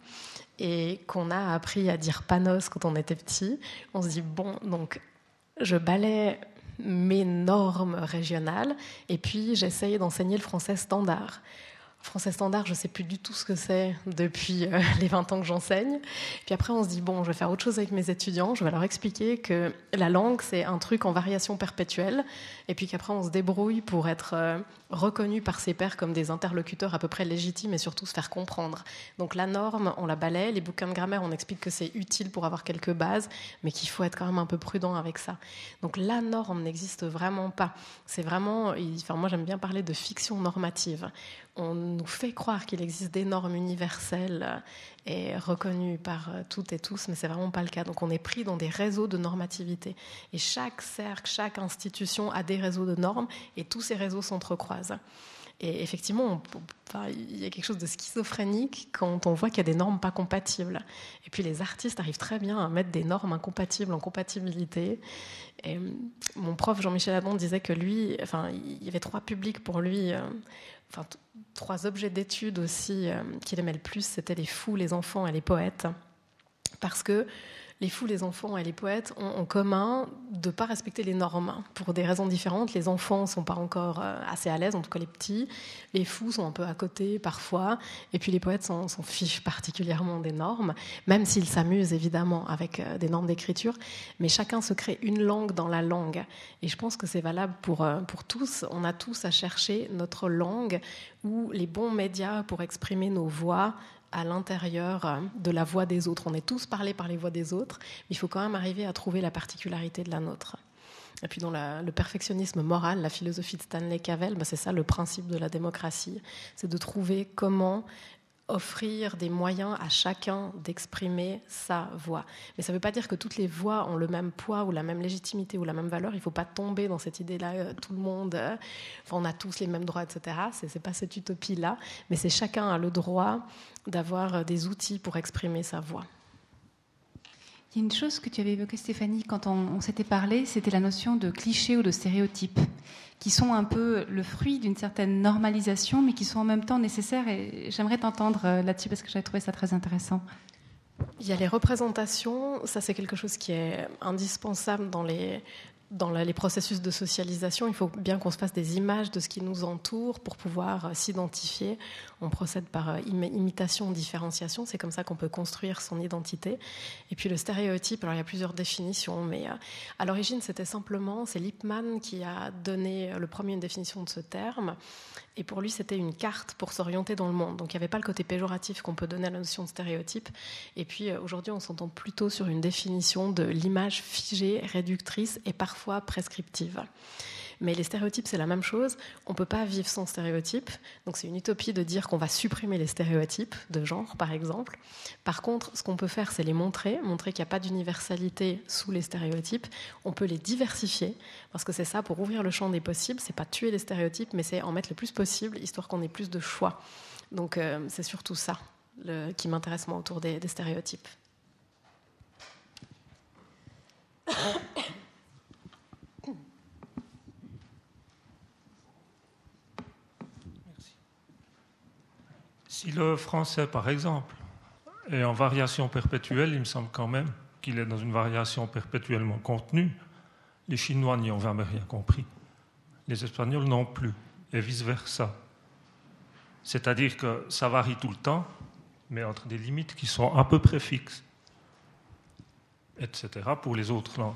et qu'on a appris à dire panos quand on était petit, on se dit bon, donc je balais mes normes régionales et puis j'essaye d'enseigner le français standard. Français standard, je ne sais plus du tout ce que c'est depuis euh, les 20 ans que j'enseigne. Puis après, on se dit, bon, je vais faire autre chose avec mes étudiants, je vais leur expliquer que la langue, c'est un truc en variation perpétuelle, et puis qu'après, on se débrouille pour être euh, reconnu par ses pairs comme des interlocuteurs à peu près légitimes et surtout se faire comprendre. Donc la norme, on la balaye, les bouquins de grammaire, on explique que c'est utile pour avoir quelques bases, mais qu'il faut être quand même un peu prudent avec ça. Donc la norme n'existe vraiment pas. C'est vraiment, enfin moi j'aime bien parler de fiction normative on nous fait croire qu'il existe des normes universelles et reconnues par euh, toutes et tous, mais c'est vraiment pas le cas. Donc on est pris dans des réseaux de normativité. Et chaque cercle, chaque institution a des réseaux de normes et tous ces réseaux s'entrecroisent. Et effectivement, il y a quelque chose de schizophrénique quand on voit qu'il y a des normes pas compatibles. Et puis les artistes arrivent très bien à mettre des normes incompatibles en compatibilité. Euh, mon prof Jean-Michel Adon disait que lui, enfin, il y avait trois publics pour lui. Euh, enfin, trois objets d'étude aussi euh, qu'il aimait le plus, c'était les fous, les enfants et les poètes. Parce que les fous, les enfants et les poètes ont en commun de ne pas respecter les normes pour des raisons différentes. Les enfants ne sont pas encore euh, assez à l'aise, en tout cas les petits. Les fous sont un peu à côté parfois. Et puis les poètes s'en fichent particulièrement des normes, même s'ils s'amusent évidemment avec euh, des normes d'écriture. Mais chacun se crée une langue dans la langue. Et je pense que c'est valable pour, euh, pour tous. On a tous à chercher notre langue ou les bons médias pour exprimer nos voix à l'intérieur euh, de la voix des autres. On est tous parlés par les voix des autres, mais il faut quand même arriver à trouver la particularité de la nôtre. Et puis dans le perfectionnisme moral, la philosophie de Stanley Cavell, bah, c'est ça le principe de la démocratie, c'est de trouver comment offrir des moyens à chacun d'exprimer sa voix. Mais ça ne veut pas dire que toutes les voix ont le même poids ou la même légitimité ou la même valeur. Il ne faut pas tomber dans cette idée-là, euh, tout le monde, euh, on a tous les mêmes droits, etc. Ce n'est pas cette utopie-là, mais c'est chacun a le droit d'avoir euh, des outils pour exprimer sa voix. Il y a une chose que tu avais évoquée, Stéphanie, quand on, s'était parlé, c'était la notion de cliché ou de stéréotype, qui sont un peu le fruit d'une certaine normalisation, mais qui sont en même temps nécessaires. Et j'aimerais t'entendre euh, là-dessus parce que j'avais trouvé ça très intéressant. Il y a les représentations, ça c'est quelque chose qui est indispensable dans les, dans les processus de socialisation, il faut bien qu'on se fasse des images de ce qui nous entoure pour pouvoir euh, s'identifier. On procède par euh, imitation, différenciation. C'est comme ça qu'on peut construire son identité. Et puis le stéréotype, alors il y a plusieurs définitions, mais euh, à l'origine c'était simplement, c'est Lippmann qui a donné le premier une définition de ce terme. Et pour lui, c'était une carte pour s'orienter dans le monde. Donc il n'y avait pas le côté péjoratif qu'on peut donner à la notion de stéréotype. Et puis aujourd'hui, on s'entend plutôt sur une définition de l'image figée, réductrice et parfois prescriptive. Mais les stéréotypes, c'est la même chose. On ne peut pas vivre sans stéréotypes. Donc c'est une utopie de dire qu'on va supprimer les stéréotypes de genre, par exemple. Par contre, ce qu'on peut faire, c'est les montrer, montrer qu'il n'y a pas d'universalité sous les stéréotypes. On peut les diversifier, parce que c'est ça, pour ouvrir le champ des possibles, c'est pas tuer les stéréotypes, mais c'est en mettre le plus possible, histoire qu'on ait plus de choix. Donc euh, c'est surtout ça qui m'intéresse moi autour des, des stéréotypes. Si le français, par exemple, est en variation perpétuelle, il me semble quand même qu'il est dans une variation perpétuellement contenue, les Chinois n'y ont jamais rien compris. Les Espagnols non plus, et vice-versa. C'est-à-dire que ça varie tout le temps, mais entre des limites qui sont à peu près fixes, etc., pour les autres langues.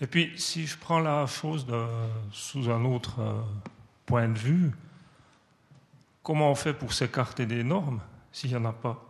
Et puis, si je prends la chose sous un autre euh, point de vue, Comment on fait pour s'écarter des normes s'il n'y en a pas?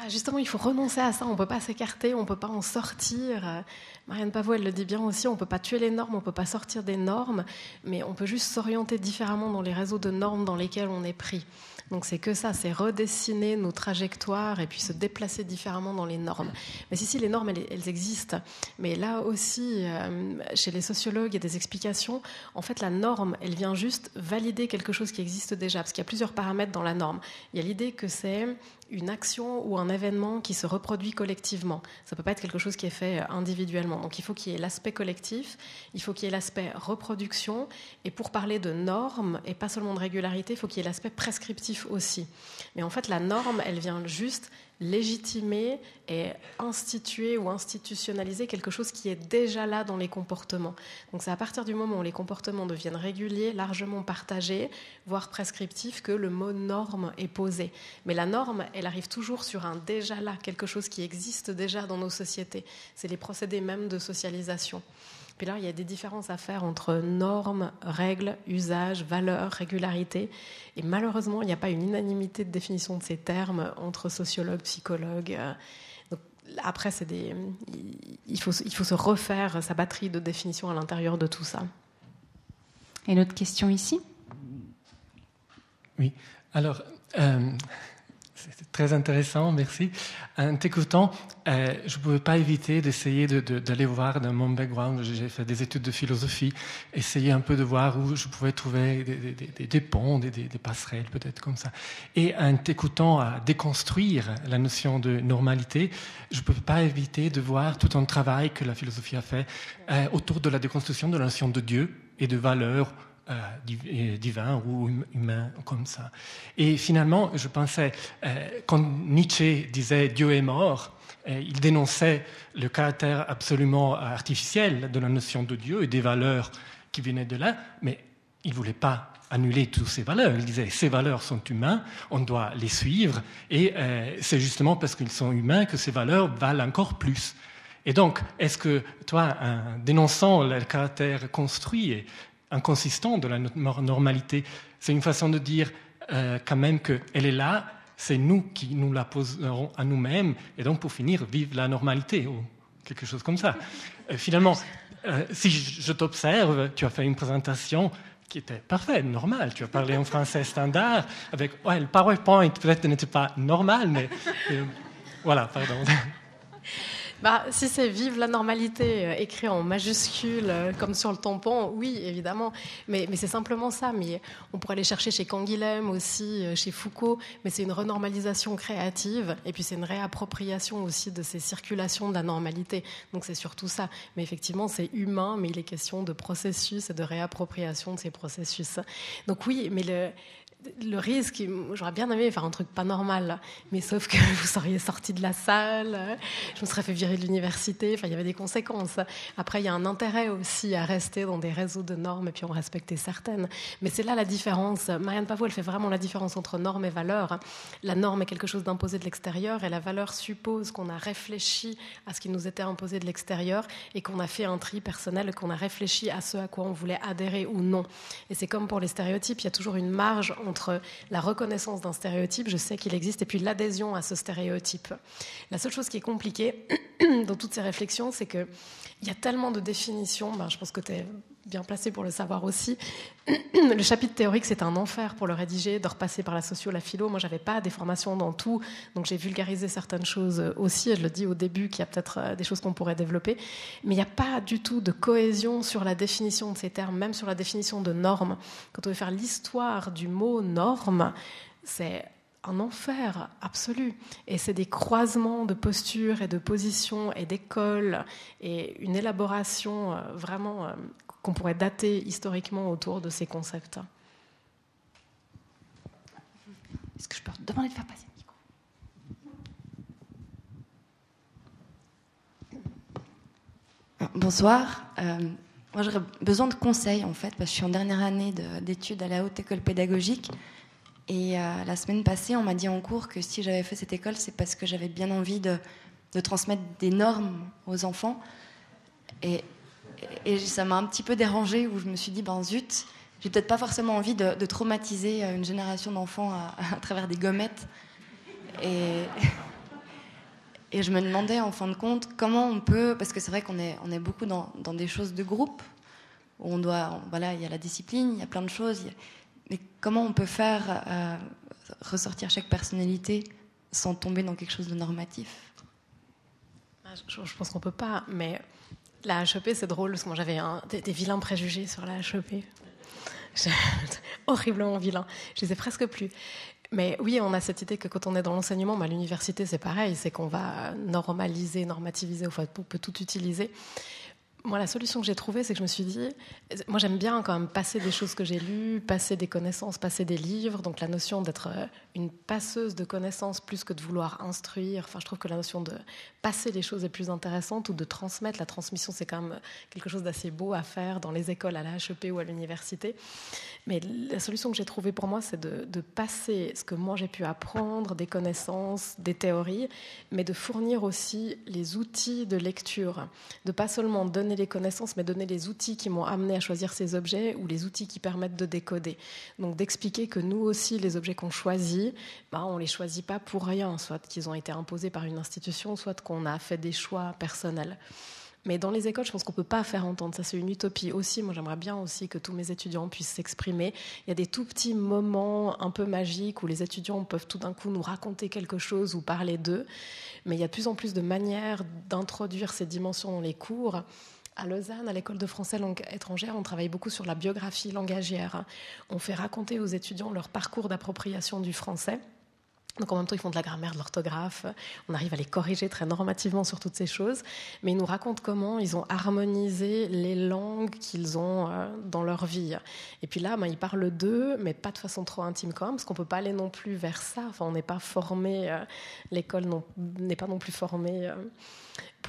Ah, Justement, il faut renoncer à ça. On ne peut pas s'écarter, on ne peut pas en sortir. Marianne Pavot, elle le dit bien aussi, on ne peut pas tuer les normes, on ne peut pas sortir des normes, mais on peut juste s'orienter différemment dans les réseaux de normes dans lesquels on est pris. Donc c'est que ça, c'est redessiner nos trajectoires et puis se déplacer différemment dans les normes. Mais si, si, les normes, elles, existent. Mais là aussi, euh, chez les sociologues, il y a des explications. En fait, la norme, elle vient juste valider quelque chose qui existe déjà, parce qu'il y a plusieurs paramètres dans la norme. Il y a l'idée que c'est une action ou un événement qui se reproduit collectivement. Ça ne peut pas être quelque chose qui est fait euh, individuellement. Donc il faut qu'il y ait l'aspect collectif, il faut qu'il y ait l'aspect reproduction, et pour parler de normes, et pas seulement de régularité, il faut qu'il y ait l'aspect prescriptif aussi. Mais en fait, la norme, elle vient juste légitimer et instituer ou institutionnaliser quelque chose qui est déjà là dans les comportements. Donc c'est à partir du moment où les comportements deviennent réguliers, largement partagés, voire prescriptifs, que le mot norme est posé. Mais la norme, elle arrive toujours sur un déjà là, quelque chose qui existe déjà dans nos sociétés. C'est les procédés même de socialisation. Puis là, il y a des différences à faire entre normes, règles, usages, valeurs, régularité. Et malheureusement, il n'y a pas une unanimité de définition de ces termes entre sociologues, psychologues. après, c'est des, il, faut, il faut se refaire sa batterie de définition à l'intérieur de tout ça. Et une autre question ici? Oui. Alors, euh, c'est très intéressant, merci. En t'écoutant, euh, je ne pouvais pas éviter d'essayer d'aller voir dans mon background, j'ai fait des études de philosophie, essayer un peu de voir où je pouvais trouver des, ponts, des, passerelles, peut-être comme ça. Et en t'écoutant à déconstruire la notion de normalité, je ne pouvais pas éviter de voir tout un travail que la philosophie a fait euh, autour de la déconstruction de la notion de Dieu et de valeurs euh, divin ou hum, humain comme ça. Et finalement, je pensais, euh, quand Nietzsche disait Dieu est mort, euh, il dénonçait le caractère absolument artificiel de la notion de Dieu et des valeurs qui venaient de là, mais il ne voulait pas annuler toutes ces valeurs. Il disait ces valeurs sont humaines, on doit les suivre, et c'est justement parce qu'ils sont humains que ces valeurs valent encore plus. Et donc, est-ce que toi, en dénonçant le caractère construit inconsistant de la normalité. C'est une façon de dire euh, quand même qu'elle est là, c'est nous qui nous la poserons à nous-mêmes, et donc pour finir, vive la normalité, ou quelque chose comme ça. Euh, finalement, euh, si je, t'observe, tu as fait une présentation qui était parfaite, normale. Tu as parlé en français standard, avec ouais, le PowerPoint peut-être n'était pas normal, mais voilà, pardon. Bah, si c'est vive la normalité euh, écrit en majuscule euh, comme sur le tampon, oui, évidemment. Mais, c'est simplement ça. Mais on pourrait aller chercher chez Canguilhem aussi, euh, chez Foucault. Mais c'est une renormalisation créative. Et puis c'est une réappropriation aussi de ces circulations de la normalité. Donc c'est surtout ça. Mais effectivement, c'est humain, mais il est question de processus et de réappropriation de ces processus. Donc oui, mais le, le risque, j'aurais bien aimé faire un truc pas normal, mais sauf que vous seriez sorti de la salle, je me serais fait virer de l'université, enfin il y avait des conséquences. Après, il y a un intérêt aussi à rester dans des réseaux de normes et puis en respecter certaines. Mais c'est là la différence. Marianne Pavot, elle fait vraiment la différence entre normes et valeurs. La norme est quelque chose d'imposé de l'extérieur et la valeur suppose qu'on a réfléchi à ce qui nous était imposé de l'extérieur et qu'on a fait un tri personnel, qu'on a réfléchi à ce à quoi on voulait adhérer ou non. Et c'est comme pour les stéréotypes, il y a toujours une marge entre la reconnaissance d'un stéréotype, je sais qu'il existe, et puis l'adhésion à ce stéréotype. La seule chose qui est compliquée dans toutes ces réflexions, c'est qu'il y a tellement de définitions, ben, je pense que tu es bien placé pour le savoir aussi. le chapitre théorique, c'est un enfer pour le rédiger, de repasser par la socio, la philo. Moi, j'avais pas des formations dans tout, donc j'ai vulgarisé certaines choses aussi. Et je le dis au début qu'il y a peut-être euh, des choses qu'on pourrait développer, mais il n'y a pas du tout de cohésion sur la définition de ces termes, même sur la définition de normes. Quand on veut faire l'histoire du mot norme, c'est un enfer absolu. Et c'est des croisements de postures et de positions et d'écoles et une élaboration euh, vraiment euh, qu'on pourrait dater historiquement autour de ces concepts. Est-ce que je peux demander de faire passer le micro? Bonsoir. Euh, moi, j'aurais besoin de conseils, en fait, parce que je suis en dernière année d'études à la Haute École Pédagogique. Et euh, la semaine passée, on m'a dit en cours que si j'avais fait cette école, c'est parce que j'avais bien envie de, transmettre des normes aux enfants. Et ça m'a un petit peu dérangée où je me suis dit, ben zut, j'ai peut-être pas forcément envie de, traumatiser euh, une génération d'enfants à, travers des gommettes. Et, je me demandais en fin de compte comment on peut, parce que c'est vrai qu'on est, beaucoup dans, des choses de groupe, où on doit, voilà, il y a la discipline, il y a plein de choses, comment on peut faire euh, ressortir chaque personnalité sans tomber dans quelque chose de normatif? Ah, je, pense qu'on peut pas, mais la HEP, c'est drôle parce que moi j'avais des, vilains préjugés sur la HEP. Horriblement vilains. Je les ai presque plus. Mais oui, on a cette idée que quand on est dans l'enseignement, à l'université, c'est pareil, c'est qu'on va normaliser, normativiser, enfin, on peut tout utiliser. Moi, la solution que j'ai trouvée, c'est que je me suis dit, moi j'aime bien quand même passer des choses que j'ai lues, passer des connaissances, passer des livres. Donc la notion d'être euh, une passeuse de connaissances plus que de vouloir instruire. Enfin, je trouve que la notion de passer les choses est plus intéressante ou de transmettre. La transmission, c'est quand même quelque chose d'assez beau à faire dans les écoles, à la HEP ou à l'université. Mais la solution que j'ai trouvée pour moi, c'est de, de, passer ce que moi j'ai pu apprendre, des connaissances, des théories, mais de fournir aussi les outils de lecture. De pas seulement donner les connaissances, mais donner les outils qui m'ont amené à choisir ces objets ou les outils qui permettent de décoder. Donc d'expliquer que nous aussi, les objets qu'on choisit, ben, on ne les choisit pas pour rien, soit qu'ils ont été imposés par une institution, soit qu'on a fait des choix personnels. Mais dans les écoles, je pense qu'on ne peut pas faire entendre. Ça, c'est une utopie aussi. Moi, j'aimerais bien aussi que tous mes étudiants puissent s'exprimer. Il y a des tout petits moments un peu magiques où les étudiants peuvent tout d'un coup nous raconter quelque chose ou parler d'eux. Mais il y a de plus en plus de manières d'introduire ces dimensions dans les cours. À Lausanne, à l'école de français langue étrangère, on travaille beaucoup sur la biographie langagière. On fait raconter aux étudiants leur parcours d'appropriation du français. Donc en même temps, ils font de la grammaire, de l'orthographe. On arrive à les corriger très normativement sur toutes ces choses. Mais ils nous racontent comment ils ont harmonisé les langues qu'ils ont euh, dans leur vie. Et puis là, ben, ils parlent d'eux, mais pas de façon trop intime quand même, parce qu'on peut pas aller non plus vers ça. Enfin, on n'est pas formé, euh, l'école n'est pas non plus formée euh,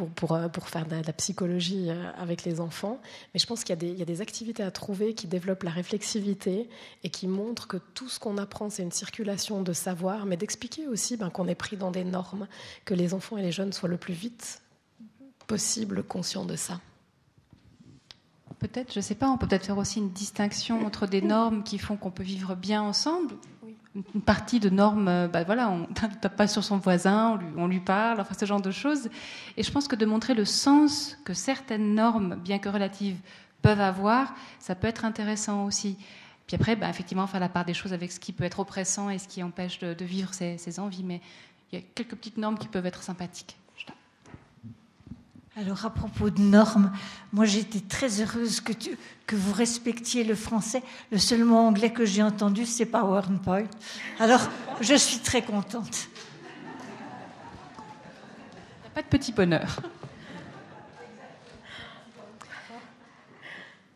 euh, pour faire de la, psychologie euh, avec les enfants. Mais je pense qu'il y, y, a des activités à trouver qui développent la réflexivité et qui montrent que tout ce qu'on apprend, c'est une circulation de savoir, mais d'expliquer aussi ben, qu'on est pris dans des normes, que les enfants et les jeunes soient le plus vite possible conscients de ça. Peut-être, je ne sais pas, on peut peut-être faire aussi une distinction entre des normes qui font qu'on peut vivre bien ensemble une partie de normes, euh, bah voilà, on ne tape pas sur son voisin, on lui, parle, enfin ce genre de choses. Et je pense que de montrer le sens que certaines normes, bien que relatives, peuvent avoir, ça peut être intéressant aussi. Puis après, bah, effectivement, faire la part des choses avec ce qui peut être oppressant et ce qui empêche de, vivre ses envies. Mais il y a quelques petites normes qui peuvent être sympathiques. Alors, à propos de normes, moi j'étais très heureuse que, tu, que vous respectiez le français. Le seul mot anglais que j'ai entendu, c'est PowerPoint. Alors, je suis très contente. Pas de petit bonheur.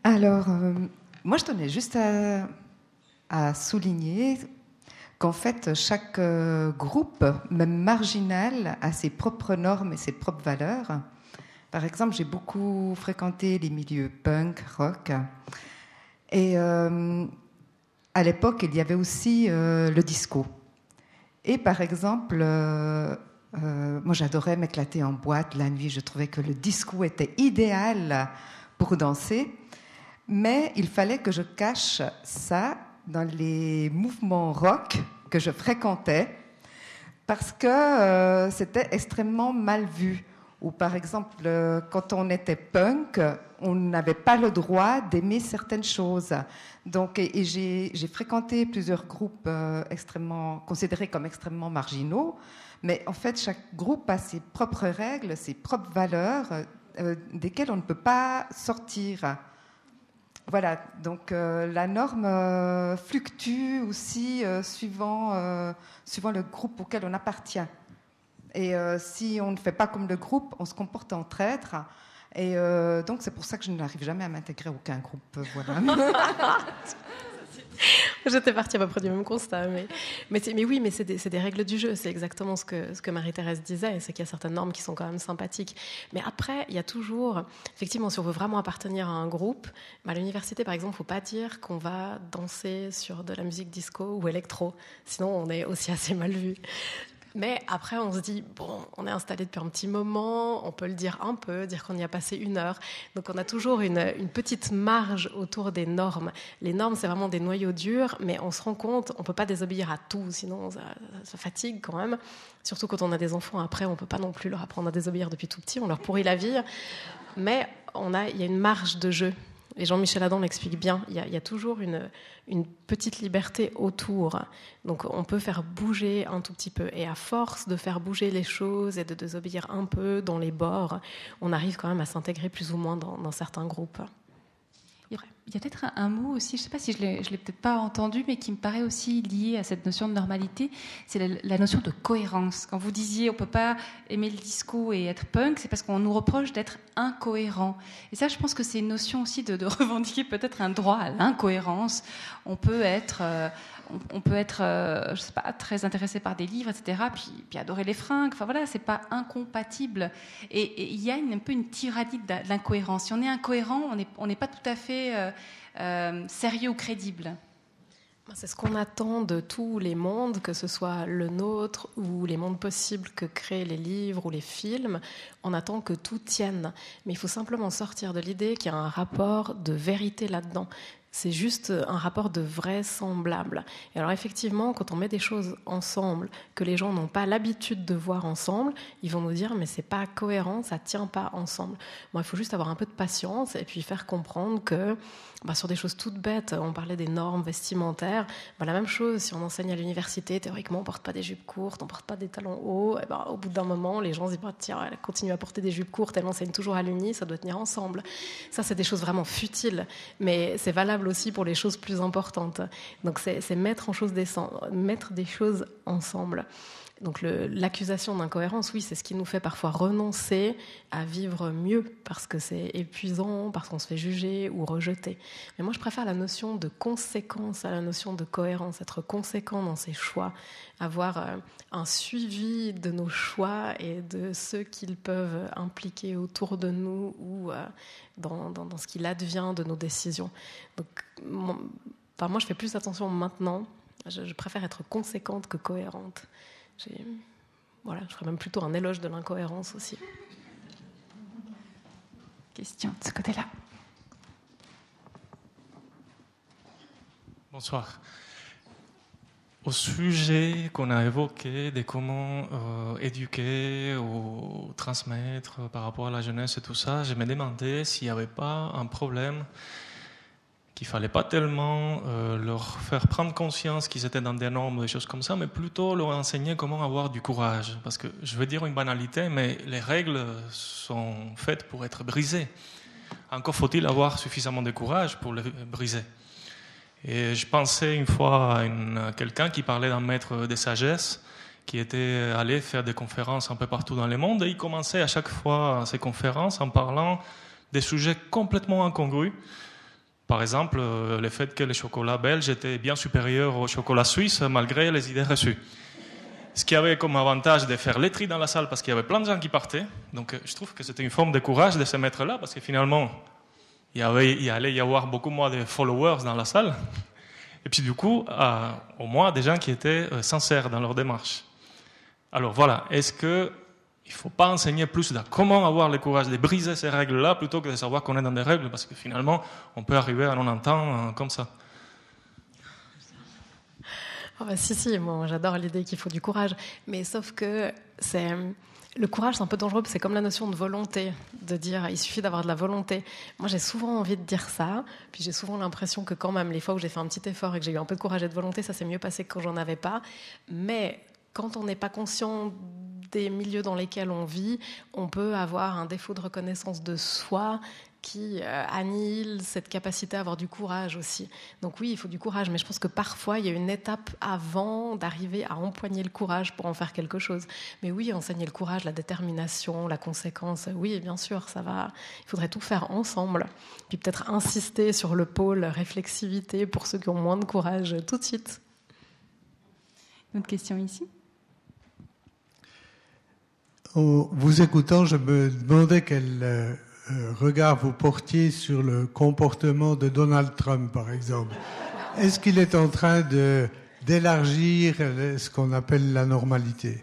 Alors, euh, moi je tenais juste à à souligner qu'en fait, chaque euh, groupe, même marginal, a ses propres normes et ses propres valeurs. Par exemple, j'ai beaucoup fréquenté les milieux punk, rock. Et euh, à l'époque, il y avait aussi euh, le disco. Et par exemple, moi j'adorais m'éclater en boîte la nuit. Je trouvais que le disco était idéal pour danser. Mais il fallait que je cache ça dans les mouvements rock que je fréquentais parce que euh, c'était extrêmement mal vu. Ou par exemple, euh, quand on était punk, on n'avait pas le droit d'aimer certaines choses. Donc, et, j'ai fréquenté plusieurs groupes euh, considérés comme extrêmement marginaux, mais en fait, chaque groupe a ses propres règles, ses propres valeurs, desquelles on ne peut pas sortir. Voilà, donc euh, la norme euh, fluctue aussi euh, suivant le groupe auquel on appartient. Et si on ne fait pas comme le groupe, on se comporte en traître. Et donc c'est pour ça que je n'arrive jamais à m'intégrer à aucun groupe. Voilà. J'étais partie à peu près du même constat. Mais, oui, mais c'est des, règles du jeu. C'est exactement ce que, ce que Marie-Thérèse disait. C'est qu'il y a certaines normes qui sont quand même sympathiques. Mais après, il y a toujours, effectivement, si on veut vraiment appartenir à un groupe, bah, à l'université, par exemple, il ne faut pas dire qu'on va danser sur de la musique disco ou électro. Sinon, on est aussi assez mal vu. Mais après, on se dit, bon, on est installé depuis un petit moment, on peut le dire un peu, dire qu'on y a passé une heure. Donc on a toujours une, petite marge autour des normes. Les normes, c'est vraiment des noyaux durs, mais on se rend compte, on ne peut pas désobéir à tout, sinon ça, ça, fatigue quand même. Surtout quand on a des enfants, après, on ne peut pas non plus leur apprendre à désobéir depuis tout petit, on leur pourrit la vie. Mais il y a une marge de jeu et Jean-Michel Adam l'explique bien, il y, a, toujours une, petite liberté autour. Donc on peut faire bouger un tout petit peu. Et à force de faire bouger les choses et de désobéir un peu dans les bords, on arrive quand même à s'intégrer plus ou moins dans certains groupes. Il y a peut-être un, mot aussi, je ne sais pas si je ne l'ai peut-être pas entendu, mais qui me paraît aussi lié à cette notion de normalité, c'est la, notion de cohérence. Quand vous disiez on ne peut pas aimer le disco et être punk, c'est parce qu'on nous reproche d'être incohérent. Et ça, je pense que c'est une notion aussi de, revendiquer peut-être un droit à l'incohérence. On peut être... Euh, on, peut être, euh, je sais pas, très intéressé par des livres, etc., puis, adorer les fringues. Enfin voilà, c'est pas incompatible. Et il y a un peu une tyrannie de l'incohérence. Si on est incohérent, on n'est pas tout à fait euh, euh, sérieux ou crédible. C'est ce qu'on attend de tous les mondes, que ce soit le nôtre ou les mondes possibles que créent les livres ou les films. On attend que tout tienne. Mais il faut simplement sortir de l'idée qu'il y a un rapport de vérité là-dedans. C'est juste un rapport de vraisemblable. Et alors effectivement, quand on met des choses ensemble que les gens n'ont pas l'habitude de voir ensemble, ils vont nous dire mais c'est pas cohérent, ça tient pas ensemble. Bon, il faut juste avoir un peu de patience et puis faire comprendre que bah, sur des choses toutes bêtes, on parlait des normes vestimentaires, bah, la même chose, si on enseigne à l'université, théoriquement on porte pas des jupes courtes, on porte pas des talons hauts, bah, au bout d'un moment, les gens se disent bah, tiens, elle continue à porter des jupes courtes, elle enseigne toujours à l'uni, ça doit tenir ensemble. Ça, c'est des choses vraiment futiles, mais c'est valable aussi pour les choses plus importantes. Donc c'est mettre, en chose mettre des choses ensemble. Donc l'accusation d'incohérence, oui, c'est ce qui nous fait parfois renoncer à vivre mieux parce que c'est épuisant, parce qu'on se fait juger ou rejeter. Mais moi, je préfère la notion de conséquence à la notion de cohérence, être conséquent dans ses choix, avoir euh, un suivi de nos choix et de ceux qu'ils peuvent impliquer autour de nous ou euh, dans, ce qu'il advient de nos décisions. Donc, enfin, moi, je fais plus attention maintenant. je préfère être conséquente que cohérente. Voilà, je ferais même plutôt un éloge de l'incohérence aussi. Question de ce côté-là. Bonsoir. Au sujet qu'on a évoqué de comment euh, éduquer ou transmettre par rapport à la jeunesse et tout ça, je me demandais s'il n'y avait pas un problème qu'il fallait pas tellement euh, leur faire prendre conscience qu'ils étaient dans des normes, des choses comme ça, mais plutôt leur enseigner comment avoir du courage. Parce que je veux dire une banalité, mais les règles sont faites pour être brisées. Encore faut-il avoir suffisamment de courage pour les briser. Et je pensais une fois à, quelqu'un qui parlait d'un maître de sagesse qui était allé faire des conférences un peu partout dans le monde et il commençait à chaque fois ses conférences en parlant des sujets complètement incongrus Par exemple, euh, le fait que le chocolat belge était bien supérieur au chocolat suisse malgré les idées reçues. Ce qui avait comme avantage de faire les tri dans la salle parce qu'il y avait plein de gens qui partaient. Donc euh, je trouve que c'était une forme de courage de se mettre là parce que finalement, il y, avait, il allait y avoir beaucoup moins de followers dans la salle. Et puis du coup, euh, au moins des gens qui étaient euh, sincères dans leur démarche. Alors voilà, est-ce que il ne faut pas enseigner plus de comment avoir le courage de briser ces règles-là plutôt que de savoir qu'on est dans des règles parce que finalement, on peut arriver à 90 ans euh, comme ça. Oh bah, si, si, moi j'adore l'idée qu'il faut du courage. Mais sauf que c'est. Le courage, c'est un peu dangereux, c'est comme la notion de volonté, de dire il suffit d'avoir de la volonté. Moi, j'ai souvent envie de dire ça, puis j'ai souvent l'impression que quand même, les fois où j'ai fait un petit effort et que j'ai eu un peu de courage et de volonté, ça s'est mieux passé que quand j'en avais pas. Mais quand on n'est pas conscient des milieux dans lesquels on vit, on peut avoir un défaut de reconnaissance de soi qui euh, annihile cette capacité à avoir du courage aussi. Donc oui, il faut du courage, mais je pense que parfois, il y a une étape avant d'arriver à empoigner le courage pour en faire quelque chose. Mais oui, enseigner le courage, la détermination, la conséquence, oui, bien sûr, ça va. Il faudrait tout faire ensemble. Puis peut-être insister sur le pôle réflexivité pour ceux qui ont moins de courage tout de suite. Une autre question ici? En vous écoutant, je me demandais quel euh, euh, regard vous portiez sur le comportement de Donald Trump, par exemple. Est-ce qu'il est en train de d'élargir ce qu'on appelle la normalité?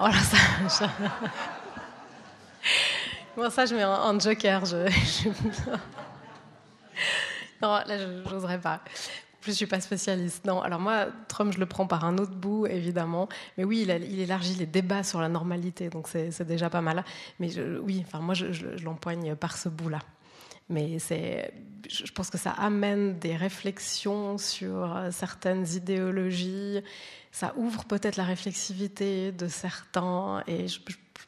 Oh là, ça. Moi, ça, je mets en, joker. Non, là, je n'oserais pas. Je ne suis pas spécialiste. Non, alors moi, Trump, je le prends par un autre bout, évidemment. Mais oui, il, élargit les débats sur la normalité, donc c'est déjà pas mal. Mais oui, enfin, moi, je, l'empoigne par ce bout-là. Mais je pense que ça amène des réflexions sur certaines idéologies. Ça ouvre peut-être la réflexivité de certains. Et je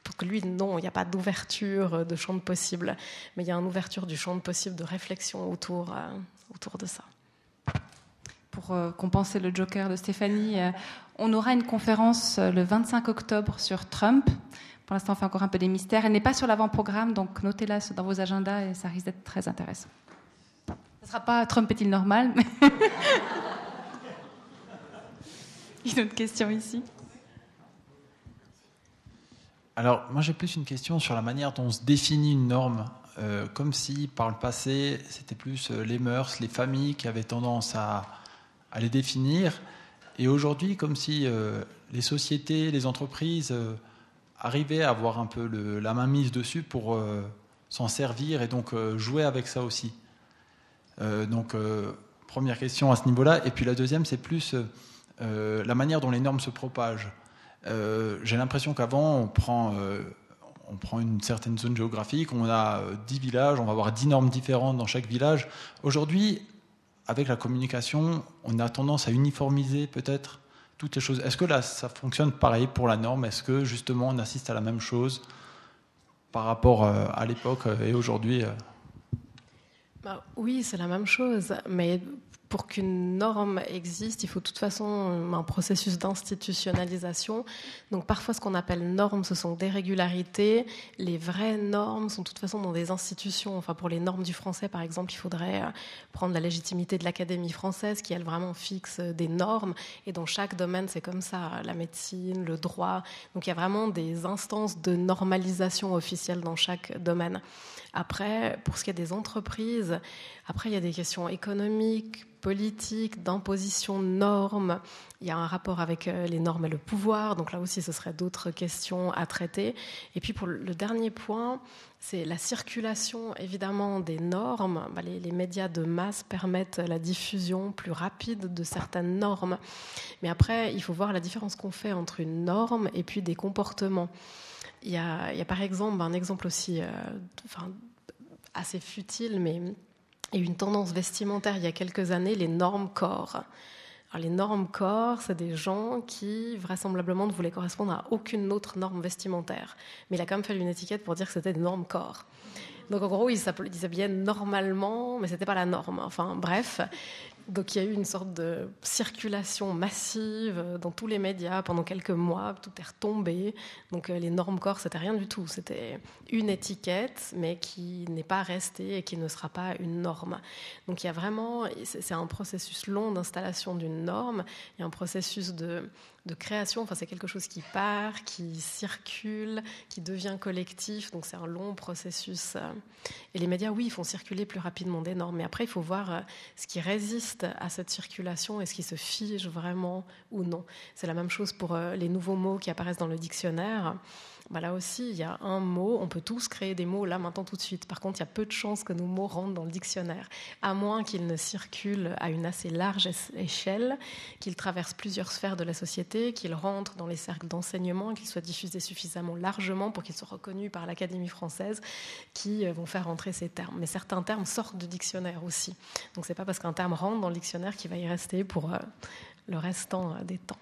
pense que lui, non, il n'y a pas d'ouverture de champ de possible. Mais il y a une ouverture du champ de possible de réflexion autour, euh, autour de ça pour euh, compenser le joker de Stéphanie, euh, on aura une conférence euh, le 25 octobre sur Trump. Pour l'instant, on fait encore un peu des mystères. Elle n'est pas sur l'avant-programme, donc notez-la dans vos agendas et ça risque d'être très intéressant. Ce ne sera pas Trump est-il normal Une autre question ici Alors, moi j'ai plus une question sur la manière dont on se définit une norme. Comme si par le passé, c'était plus les mœurs, les familles qui avaient tendance à, à les définir. Et aujourd'hui, comme si euh, les sociétés, les entreprises euh, arrivaient à avoir un peu la main mise dessus pour euh, s'en servir et donc jouer avec ça aussi. Donc, première question à ce niveau-là. Et puis la deuxième, c'est plus la manière dont les normes se propagent. J'ai l'impression qu'avant, on prend on prend une certaine zone géographique, on a 10 villages, on va avoir 10 normes différentes dans chaque village. Aujourd'hui, avec la communication, on a tendance à uniformiser peut-être toutes les choses. Est-ce que là, ça fonctionne pareil pour la norme? Est-ce que justement, on assiste à la même chose par rapport euh, à l'époque et aujourd'hui euh? bah, Oui, c'est la même chose, mais pour qu'une norme existe, il faut de toute façon un processus d'institutionnalisation. Donc parfois, ce qu'on appelle normes, ce sont des régularités. Les vraies normes sont de toute façon dans des institutions. Enfin, pour les normes du français, par exemple, il faudrait euh, prendre la légitimité de l'Académie française, qui elle vraiment fixe des normes. Et dans chaque domaine, c'est comme ça la médecine, le droit. Donc il y a vraiment des instances de normalisation officielle dans chaque domaine. Après, pour ce qui est des entreprises, après il y a des questions économiques, politique, d'imposition de normes. Il y a un rapport avec euh, les normes et le pouvoir, donc là aussi ce serait d'autres questions à traiter. Et puis pour le dernier point, c'est la circulation évidemment des normes. Bah, les, médias de masse permettent la diffusion plus rapide de certaines normes. Mais après, il faut voir la différence qu'on fait entre une norme et puis des comportements. Il y a, il y a par exemple un exemple aussi euh, enfin, assez futile, mais eu une tendance vestimentaire il y a quelques années, les normes corps. Alors, les normes corps, c'est des gens qui vraisemblablement ne voulaient correspondre à aucune autre norme vestimentaire. Mais il a quand même fallu une étiquette pour dire que c'était des normes corps. Donc en gros, ils s'habillaient normalement, mais c'était pas la norme. Enfin bref. Donc il y a eu une sorte de circulation massive dans tous les médias pendant quelques mois, tout est retombé. Donc euh, les normes corps, c'était rien du tout, c'était une étiquette, mais qui n'est pas restée et qui ne sera pas une norme. Donc il y a vraiment, c'est un processus long d'installation d'une norme, il y a un processus de, création, enfin c'est quelque chose qui part, qui circule, qui devient collectif, donc c'est un long processus. euh. Et les médias, oui, ils font circuler plus rapidement des normes, mais après il faut voir euh, ce qui résiste à cette circulation et ce qui se fige vraiment ou non. C'est la même chose pour euh, les nouveaux mots qui apparaissent dans le dictionnaire. Bah là aussi, il y a un mot, on peut tous créer des mots là maintenant tout de suite. Par contre, il y a peu de chances que nos mots rentrent dans le dictionnaire, à moins qu'ils ne circulent à une assez large échelle, qu'ils traversent plusieurs sphères de la société, qu'ils rentrent dans les cercles d'enseignement, qu'ils soient diffusés suffisamment largement pour qu'ils soient reconnus par l'Académie française, qui euh, vont faire rentrer ces termes. Mais certains termes sortent du dictionnaire aussi. Donc c'est pas parce qu'un terme rentre dans le dictionnaire qu'il va y rester pour euh, le restant euh, des temps.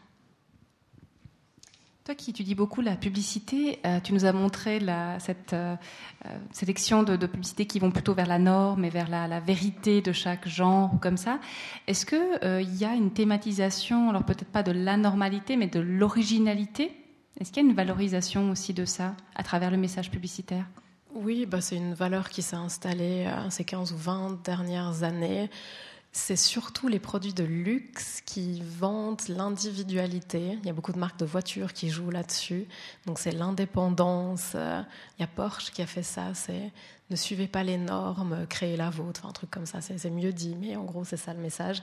Toi qui étudies beaucoup la publicité, euh, tu nous as montré cette euh, euh, sélection de, de publicités qui vont plutôt vers la norme et vers la, vérité de chaque genre comme ça. Est-ce qu'il y a une thématisation, alors peut-être pas de l'anormalité, mais de l'originalité? Est-ce qu'il y a une valorisation aussi de ça à travers le message publicitaire? Oui, bah, c'est une valeur qui s'est installée euh, ces 15 ou 20 dernières années. C'est surtout les produits de luxe qui vantent l'individualité. Il y a beaucoup de marques de voitures qui jouent là-dessus. Donc c'est l'indépendance. Euh, Il y a Porsche qui a fait ça. C'est ne suivez pas les normes, créez la vôtre. Enfin, un truc comme ça. C'est c'est mieux dit, mais en gros c'est ça le message.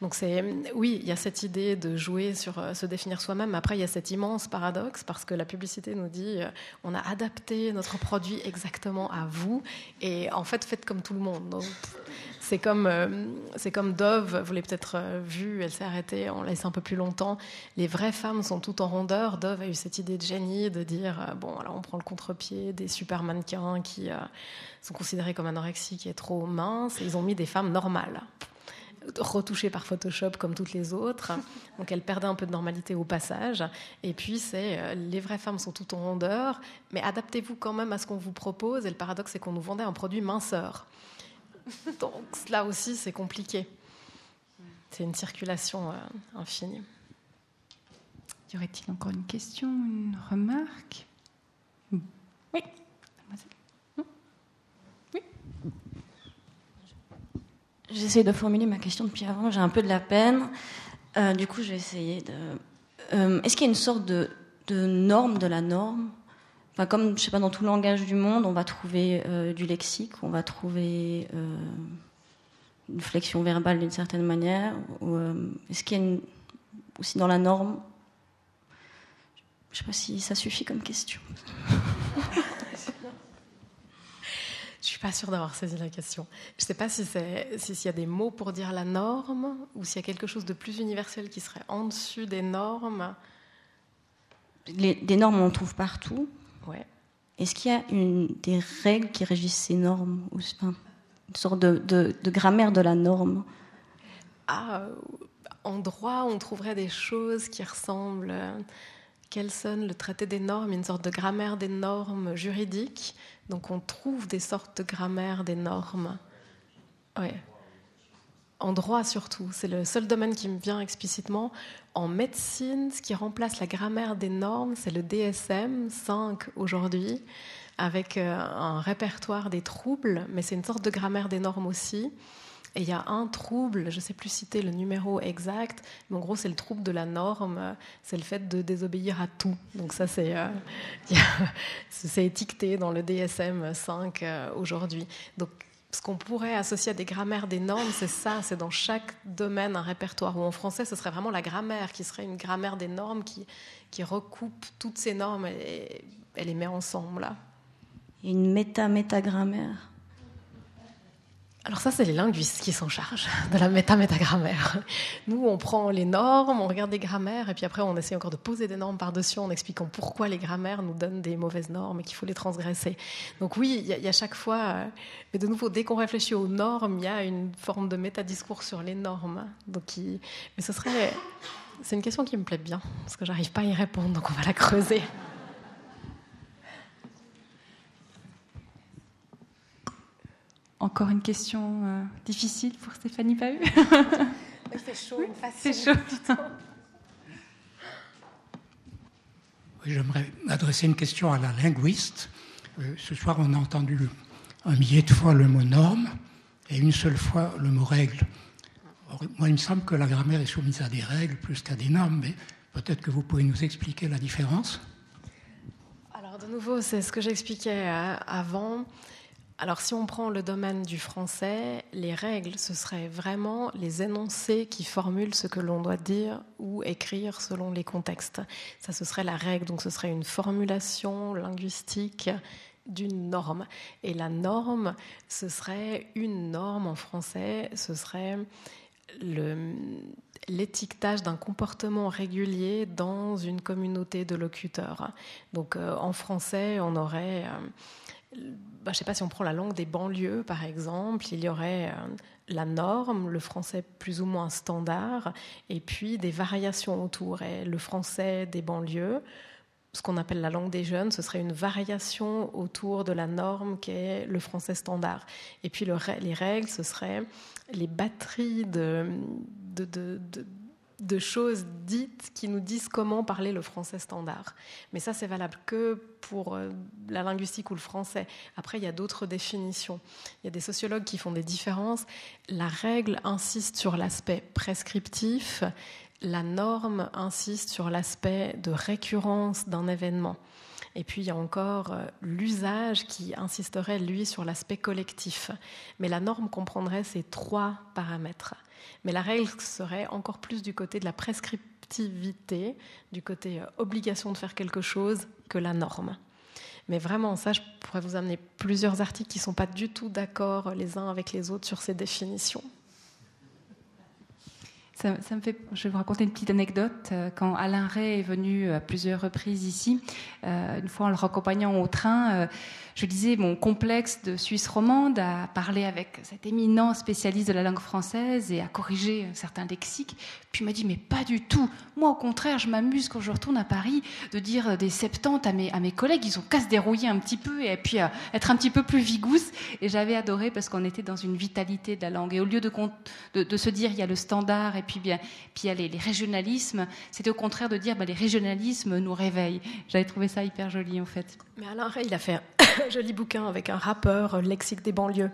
Donc c'est oui, il y a cette idée de jouer sur euh, se définir soi-même. Après, il y a cet immense paradoxe parce que la publicité nous dit euh, on a adapté notre produit exactement à vous et en fait faites comme tout le monde. Donc, c'est comme euh, c'est comme Dove, vous l'avez peut-être euh, vu, elle s'est arrêtée, on l'a laissé un peu plus longtemps. Les vraies femmes sont toutes en rondeur. Dove a eu cette idée de génie de dire euh, bon alors on prend le contre-pied des super mannequins qui euh, sont considérés comme anorexiques et trop minces et ils ont mis des femmes normales retouchées par Photoshop comme toutes les autres. Donc elles perdaient un peu de normalité au passage. Et puis c'est euh, les vraies femmes sont toutes en rondeur, mais adaptez-vous quand même à ce qu'on vous propose. Et le paradoxe c'est qu'on nous vendait un produit minceur. Donc là aussi c'est compliqué. C'est une circulation euh, infinie. Y aurait-il encore une question, une remarque? Oui. J'essaie de formuler ma question depuis avant, j'ai un peu de la peine. Euh, du coup, je vais essayer de. Euh, Est-ce qu'il y a une sorte de, de norme de la norme? Enfin, Comme, je sais pas, dans tout langage du monde, on va trouver euh, du lexique, on va trouver euh, une flexion verbale d'une certaine manière. ou, euh, Est-ce qu'il y a une, aussi dans la norme? Je sais pas si ça suffit comme question. Je suis pas sûre d'avoir saisi la question. Je sais pas si c'est si- s'il y a des mots pour dire la norme ou s'il y a quelque chose de plus universel qui serait en dessus des normes. Les, des normes, on en trouve partout. Ouais. Est-ce qu'il y a une, des règles qui régissent ces normes ou, enfin, Une sorte de, de- de grammaire de la norme? Ah, euh, en droit, on trouverait des choses qui ressemblent. euh, Kelson, le traité des normes, une sorte de grammaire des normes juridiques. Donc on trouve des sortes de grammaire des normes. Ouais. En droit surtout, c'est le seul domaine qui me vient explicitement. En médecine, ce qui remplace la grammaire des normes, c'est le DSM 5 aujourd'hui, avec euh, un répertoire des troubles, mais c'est une sorte de grammaire des normes aussi. Et il y a un trouble, je ne sais plus citer le numéro exact, mais en gros c'est le trouble de la norme, c'est le fait de désobéir à tout. Donc ça c'est euh, étiqueté dans le DSM 5 euh, aujourd'hui. Donc ce qu'on pourrait associer à des grammaires des normes, c'est ça, c'est dans chaque domaine un répertoire. Ou en français, ce serait vraiment la grammaire qui serait une grammaire des normes qui, recoupe toutes ces normes et elle les met ensemble là. Et une méta-métagrammaire Alors ça, c'est les linguistes qui s'en chargent de la méta-métagrammaire. Nous, on prend les normes, on regarde des grammaires, et puis après, on essaie encore de poser des normes par-dessus en expliquant pourquoi les grammaires nous donnent des mauvaises normes et qu'il faut les transgresser. Donc oui, il y, a- chaque fois... euh, Mais de nouveau, dès qu'on réfléchit aux normes, il y a une forme de métadiscours sur les normes. Donc, Mais ce serait... C'est une question qui me plaît bien, parce que j'arrive pas à y répondre, donc on va la creuser. Encore une question euh, difficile pour Stéphanie Pahu Il fait chaud, C'est chaud. Oui, J'aimerais adresser une question à la linguiste. Euh, ce soir, on a entendu un millier de fois le mot norme et une seule fois le mot règle. Or, moi, il me semble que la grammaire est soumise à des règles plus qu'à des normes, mais peut-être que vous pouvez nous expliquer la différence? Alors, de nouveau, c'est ce que j'expliquais euh, avant. Alors, si on prend le domaine du français, les règles, ce serait vraiment les énoncés qui formulent ce que l'on doit dire ou écrire selon les contextes. Ça, ce serait la règle. Donc, ce serait une formulation linguistique d'une norme. Et la norme, ce serait une norme en français, ce serait l'étiquetage d'un comportement régulier dans une communauté de locuteurs. Donc euh, en français, on aurait, euh, bah, je ne sais pas si on prend la langue des banlieues par exemple, il y aurait euh, la norme, le français plus ou moins standard, et puis des variations autour. Et le français des banlieues, ce qu'on appelle la langue des jeunes, ce serait une variation autour de la norme qui est le français standard. Et puis le, les règles, ce serait les batteries de de choses dites qui nous disent comment parler le français standard. Mais ça, c'est valable que pour euh, la linguistique ou le français. Après, il y a d'autres définitions. Il y a des sociologues qui font des différences. La règle insiste sur l'aspect prescriptif, la norme insiste sur l'aspect de récurrence d'un événement. Et puis il y a encore euh, l'usage qui insisterait, lui, sur l'aspect collectif. Mais la norme comprendrait ces trois paramètres. Mais la règle serait encore plus du côté de la prescriptivité, du côté euh, obligation de faire quelque chose, que la norme. Mais vraiment, ça, je pourrais vous amener plusieurs articles qui ne sont pas du tout d'accord les uns avec les autres sur ces définitions. Ça, me fait, je vais vous raconter une petite anecdote. Euh, quand Alain Ray est venu à plusieurs reprises ici, euh, une fois en le raccompagnant au train, euh, je disais mon complexe de Suisse romande à parler avec cet éminent spécialiste de la langue française et à corriger certains lexiques. Puis il m'a dit mais pas du tout. Moi au contraire, je m'amuse quand je retourne à Paris de dire des 70 à mes, collègues. Ils ont qu'à se dérouiller un petit peu et puis à être un petit peu plus vigousse. Et j'avais adoré parce qu'on était dans une vitalité de la langue. Et au lieu de, de, se dire il y a le standard et puis bien puis il y a les, régionalismes, c'était au contraire de dire bah, les régionalismes nous réveillent. J'avais trouvé ça hyper joli en fait. Mais Ray, il a fait joli bouquin avec un rappeur, lexique des banlieues.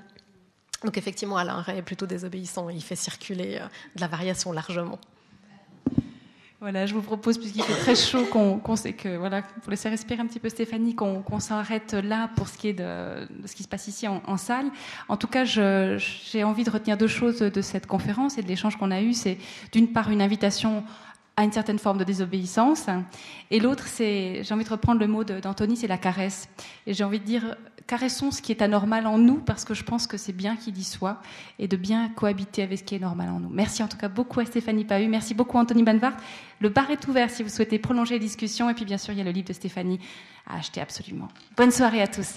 Donc effectivement, Alain Ray est plutôt désobéissant. Il fait circuler de la variation largement. Voilà, je vous propose, puisqu'il fait très chaud, qu'on qu que, voilà, pour laisser respirer un petit peu Stéphanie, qu'on qu s'arrête là pour ce qui est de, de, ce qui se passe ici en, en salle. En tout cas, j'ai envie de retenir deux choses de cette conférence et de l'échange qu'on a eu. C'est d'une part une invitation à une certaine forme de désobéissance. Et l'autre, c'est, j'ai envie de reprendre le mot d'Anthony, c'est la caresse. Et j'ai envie de dire, caressons ce qui est anormal en nous, parce que je pense que c'est bien qu'il y soit, et de bien cohabiter avec ce qui est normal en nous. Merci en tout cas beaucoup à Stéphanie Pahu, merci beaucoup à Anthony Banvart. Le bar est ouvert si vous souhaitez prolonger la discussion, et puis bien sûr, il y a le livre de Stéphanie à acheter absolument. Bonne soirée à tous.